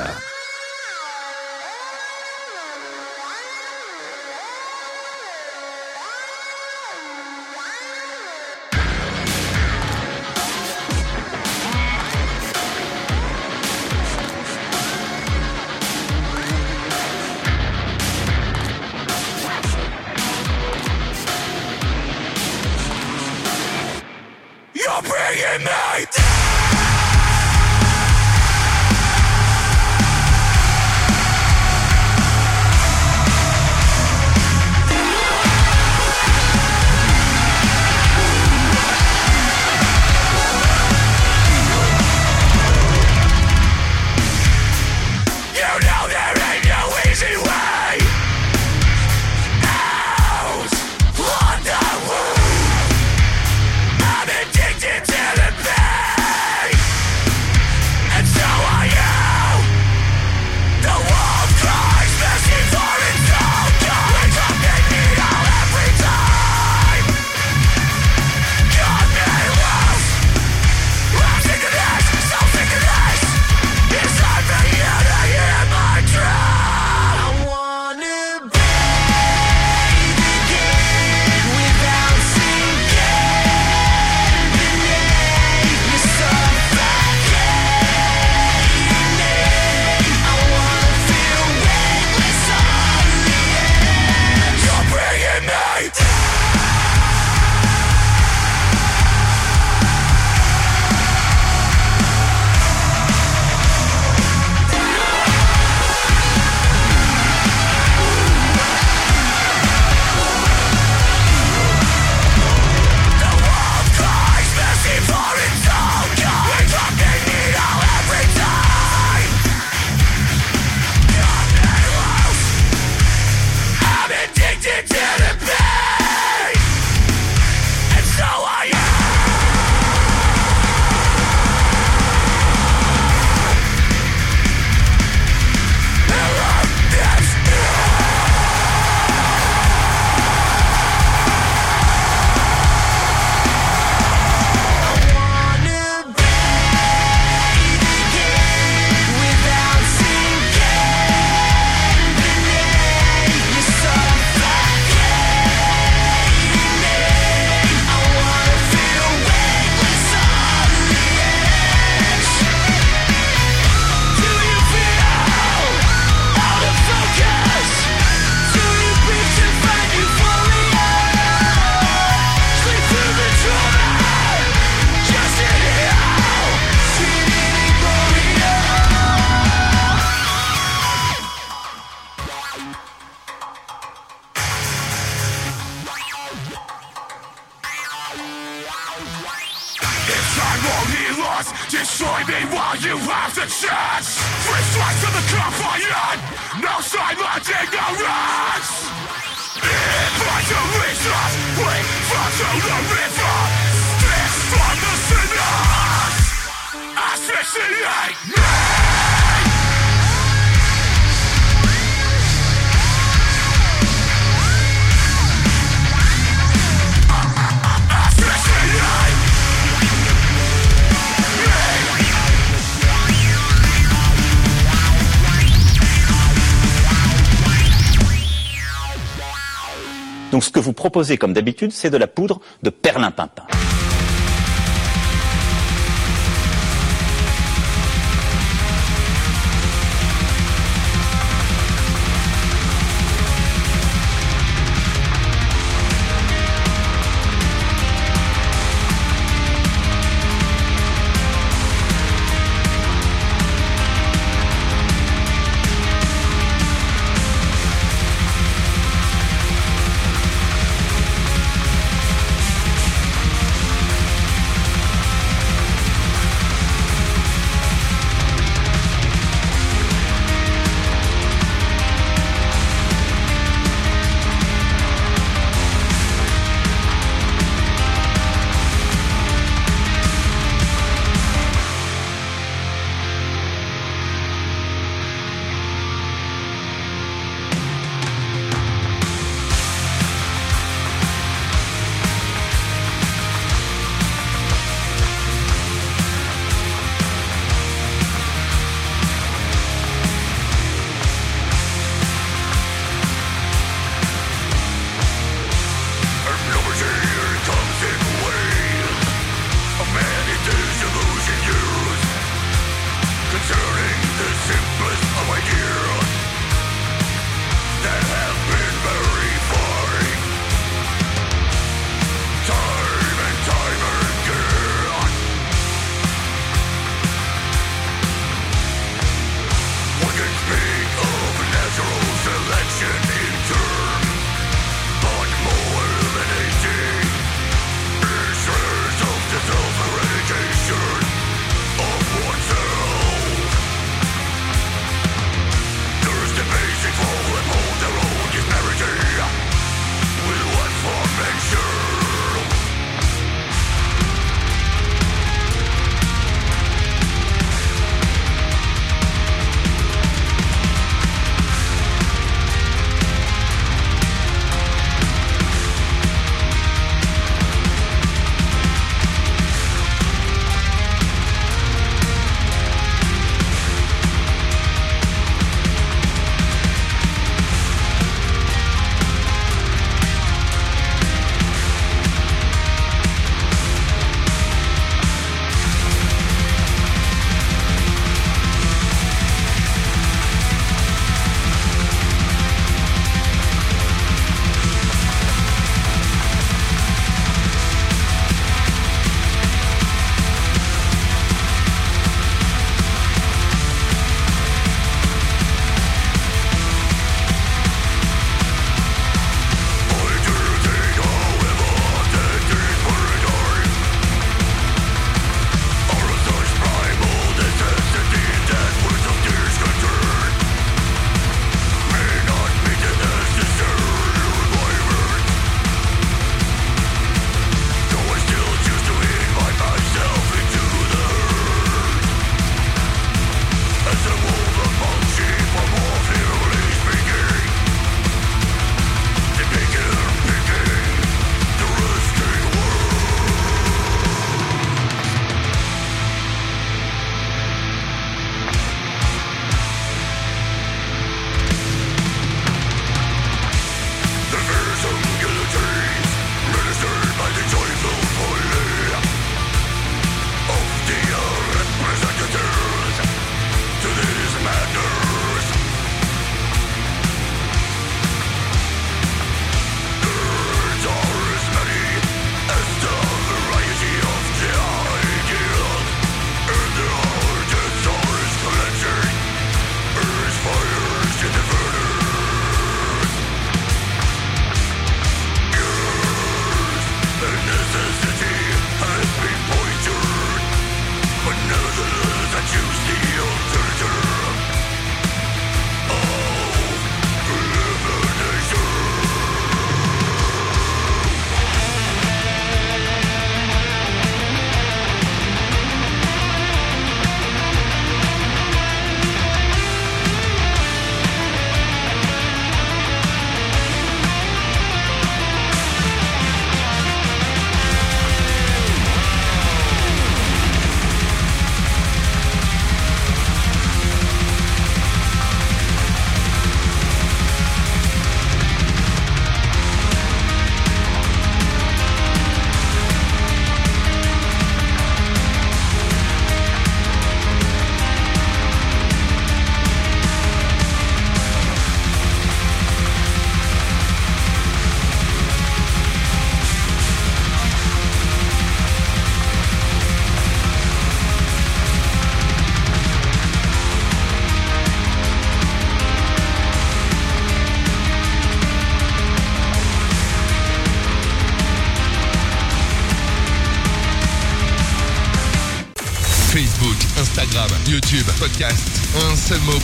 Proposez comme d'habitude, c'est de la poudre de perlimpinpin.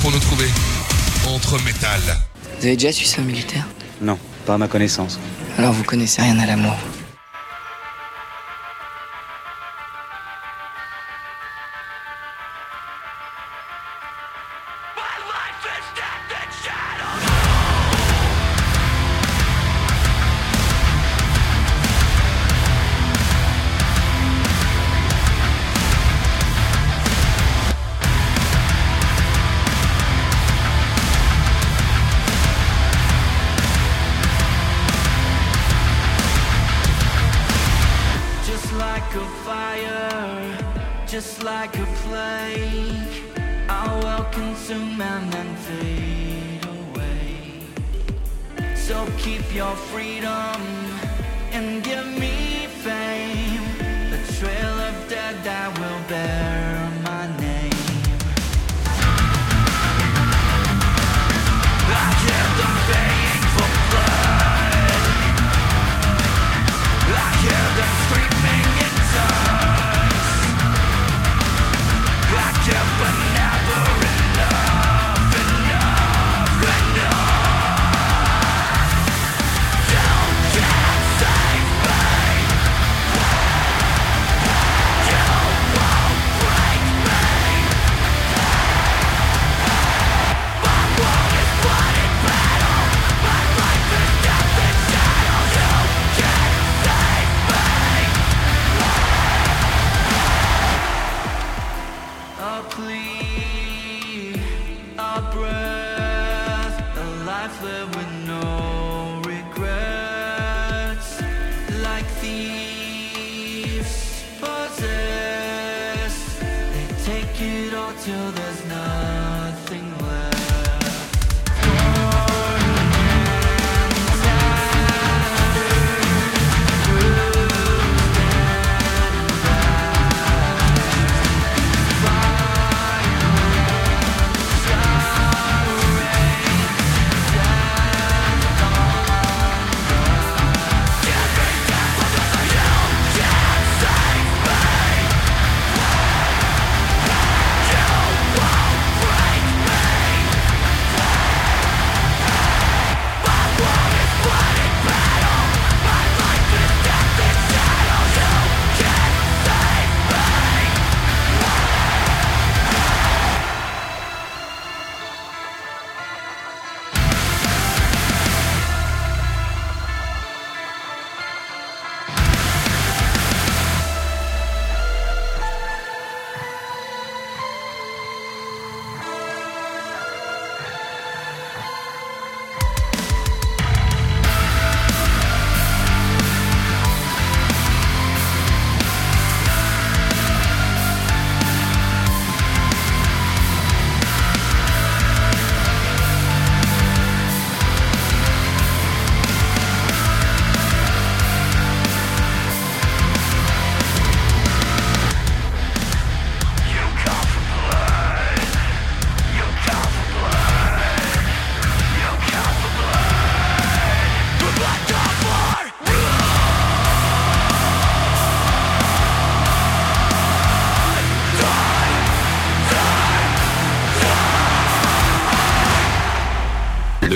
pour nous trouver Entre métal? Vous avez déjà su ça militaire? Non, pas à ma connaissance. Alors vous connaissez rien à l'amour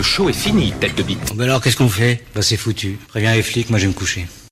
le show est fini, tête de bite. Mais ben alors, qu'est-ce qu'on fait? Bah, c'est foutu. Préviens les flics, moi je vais me coucher.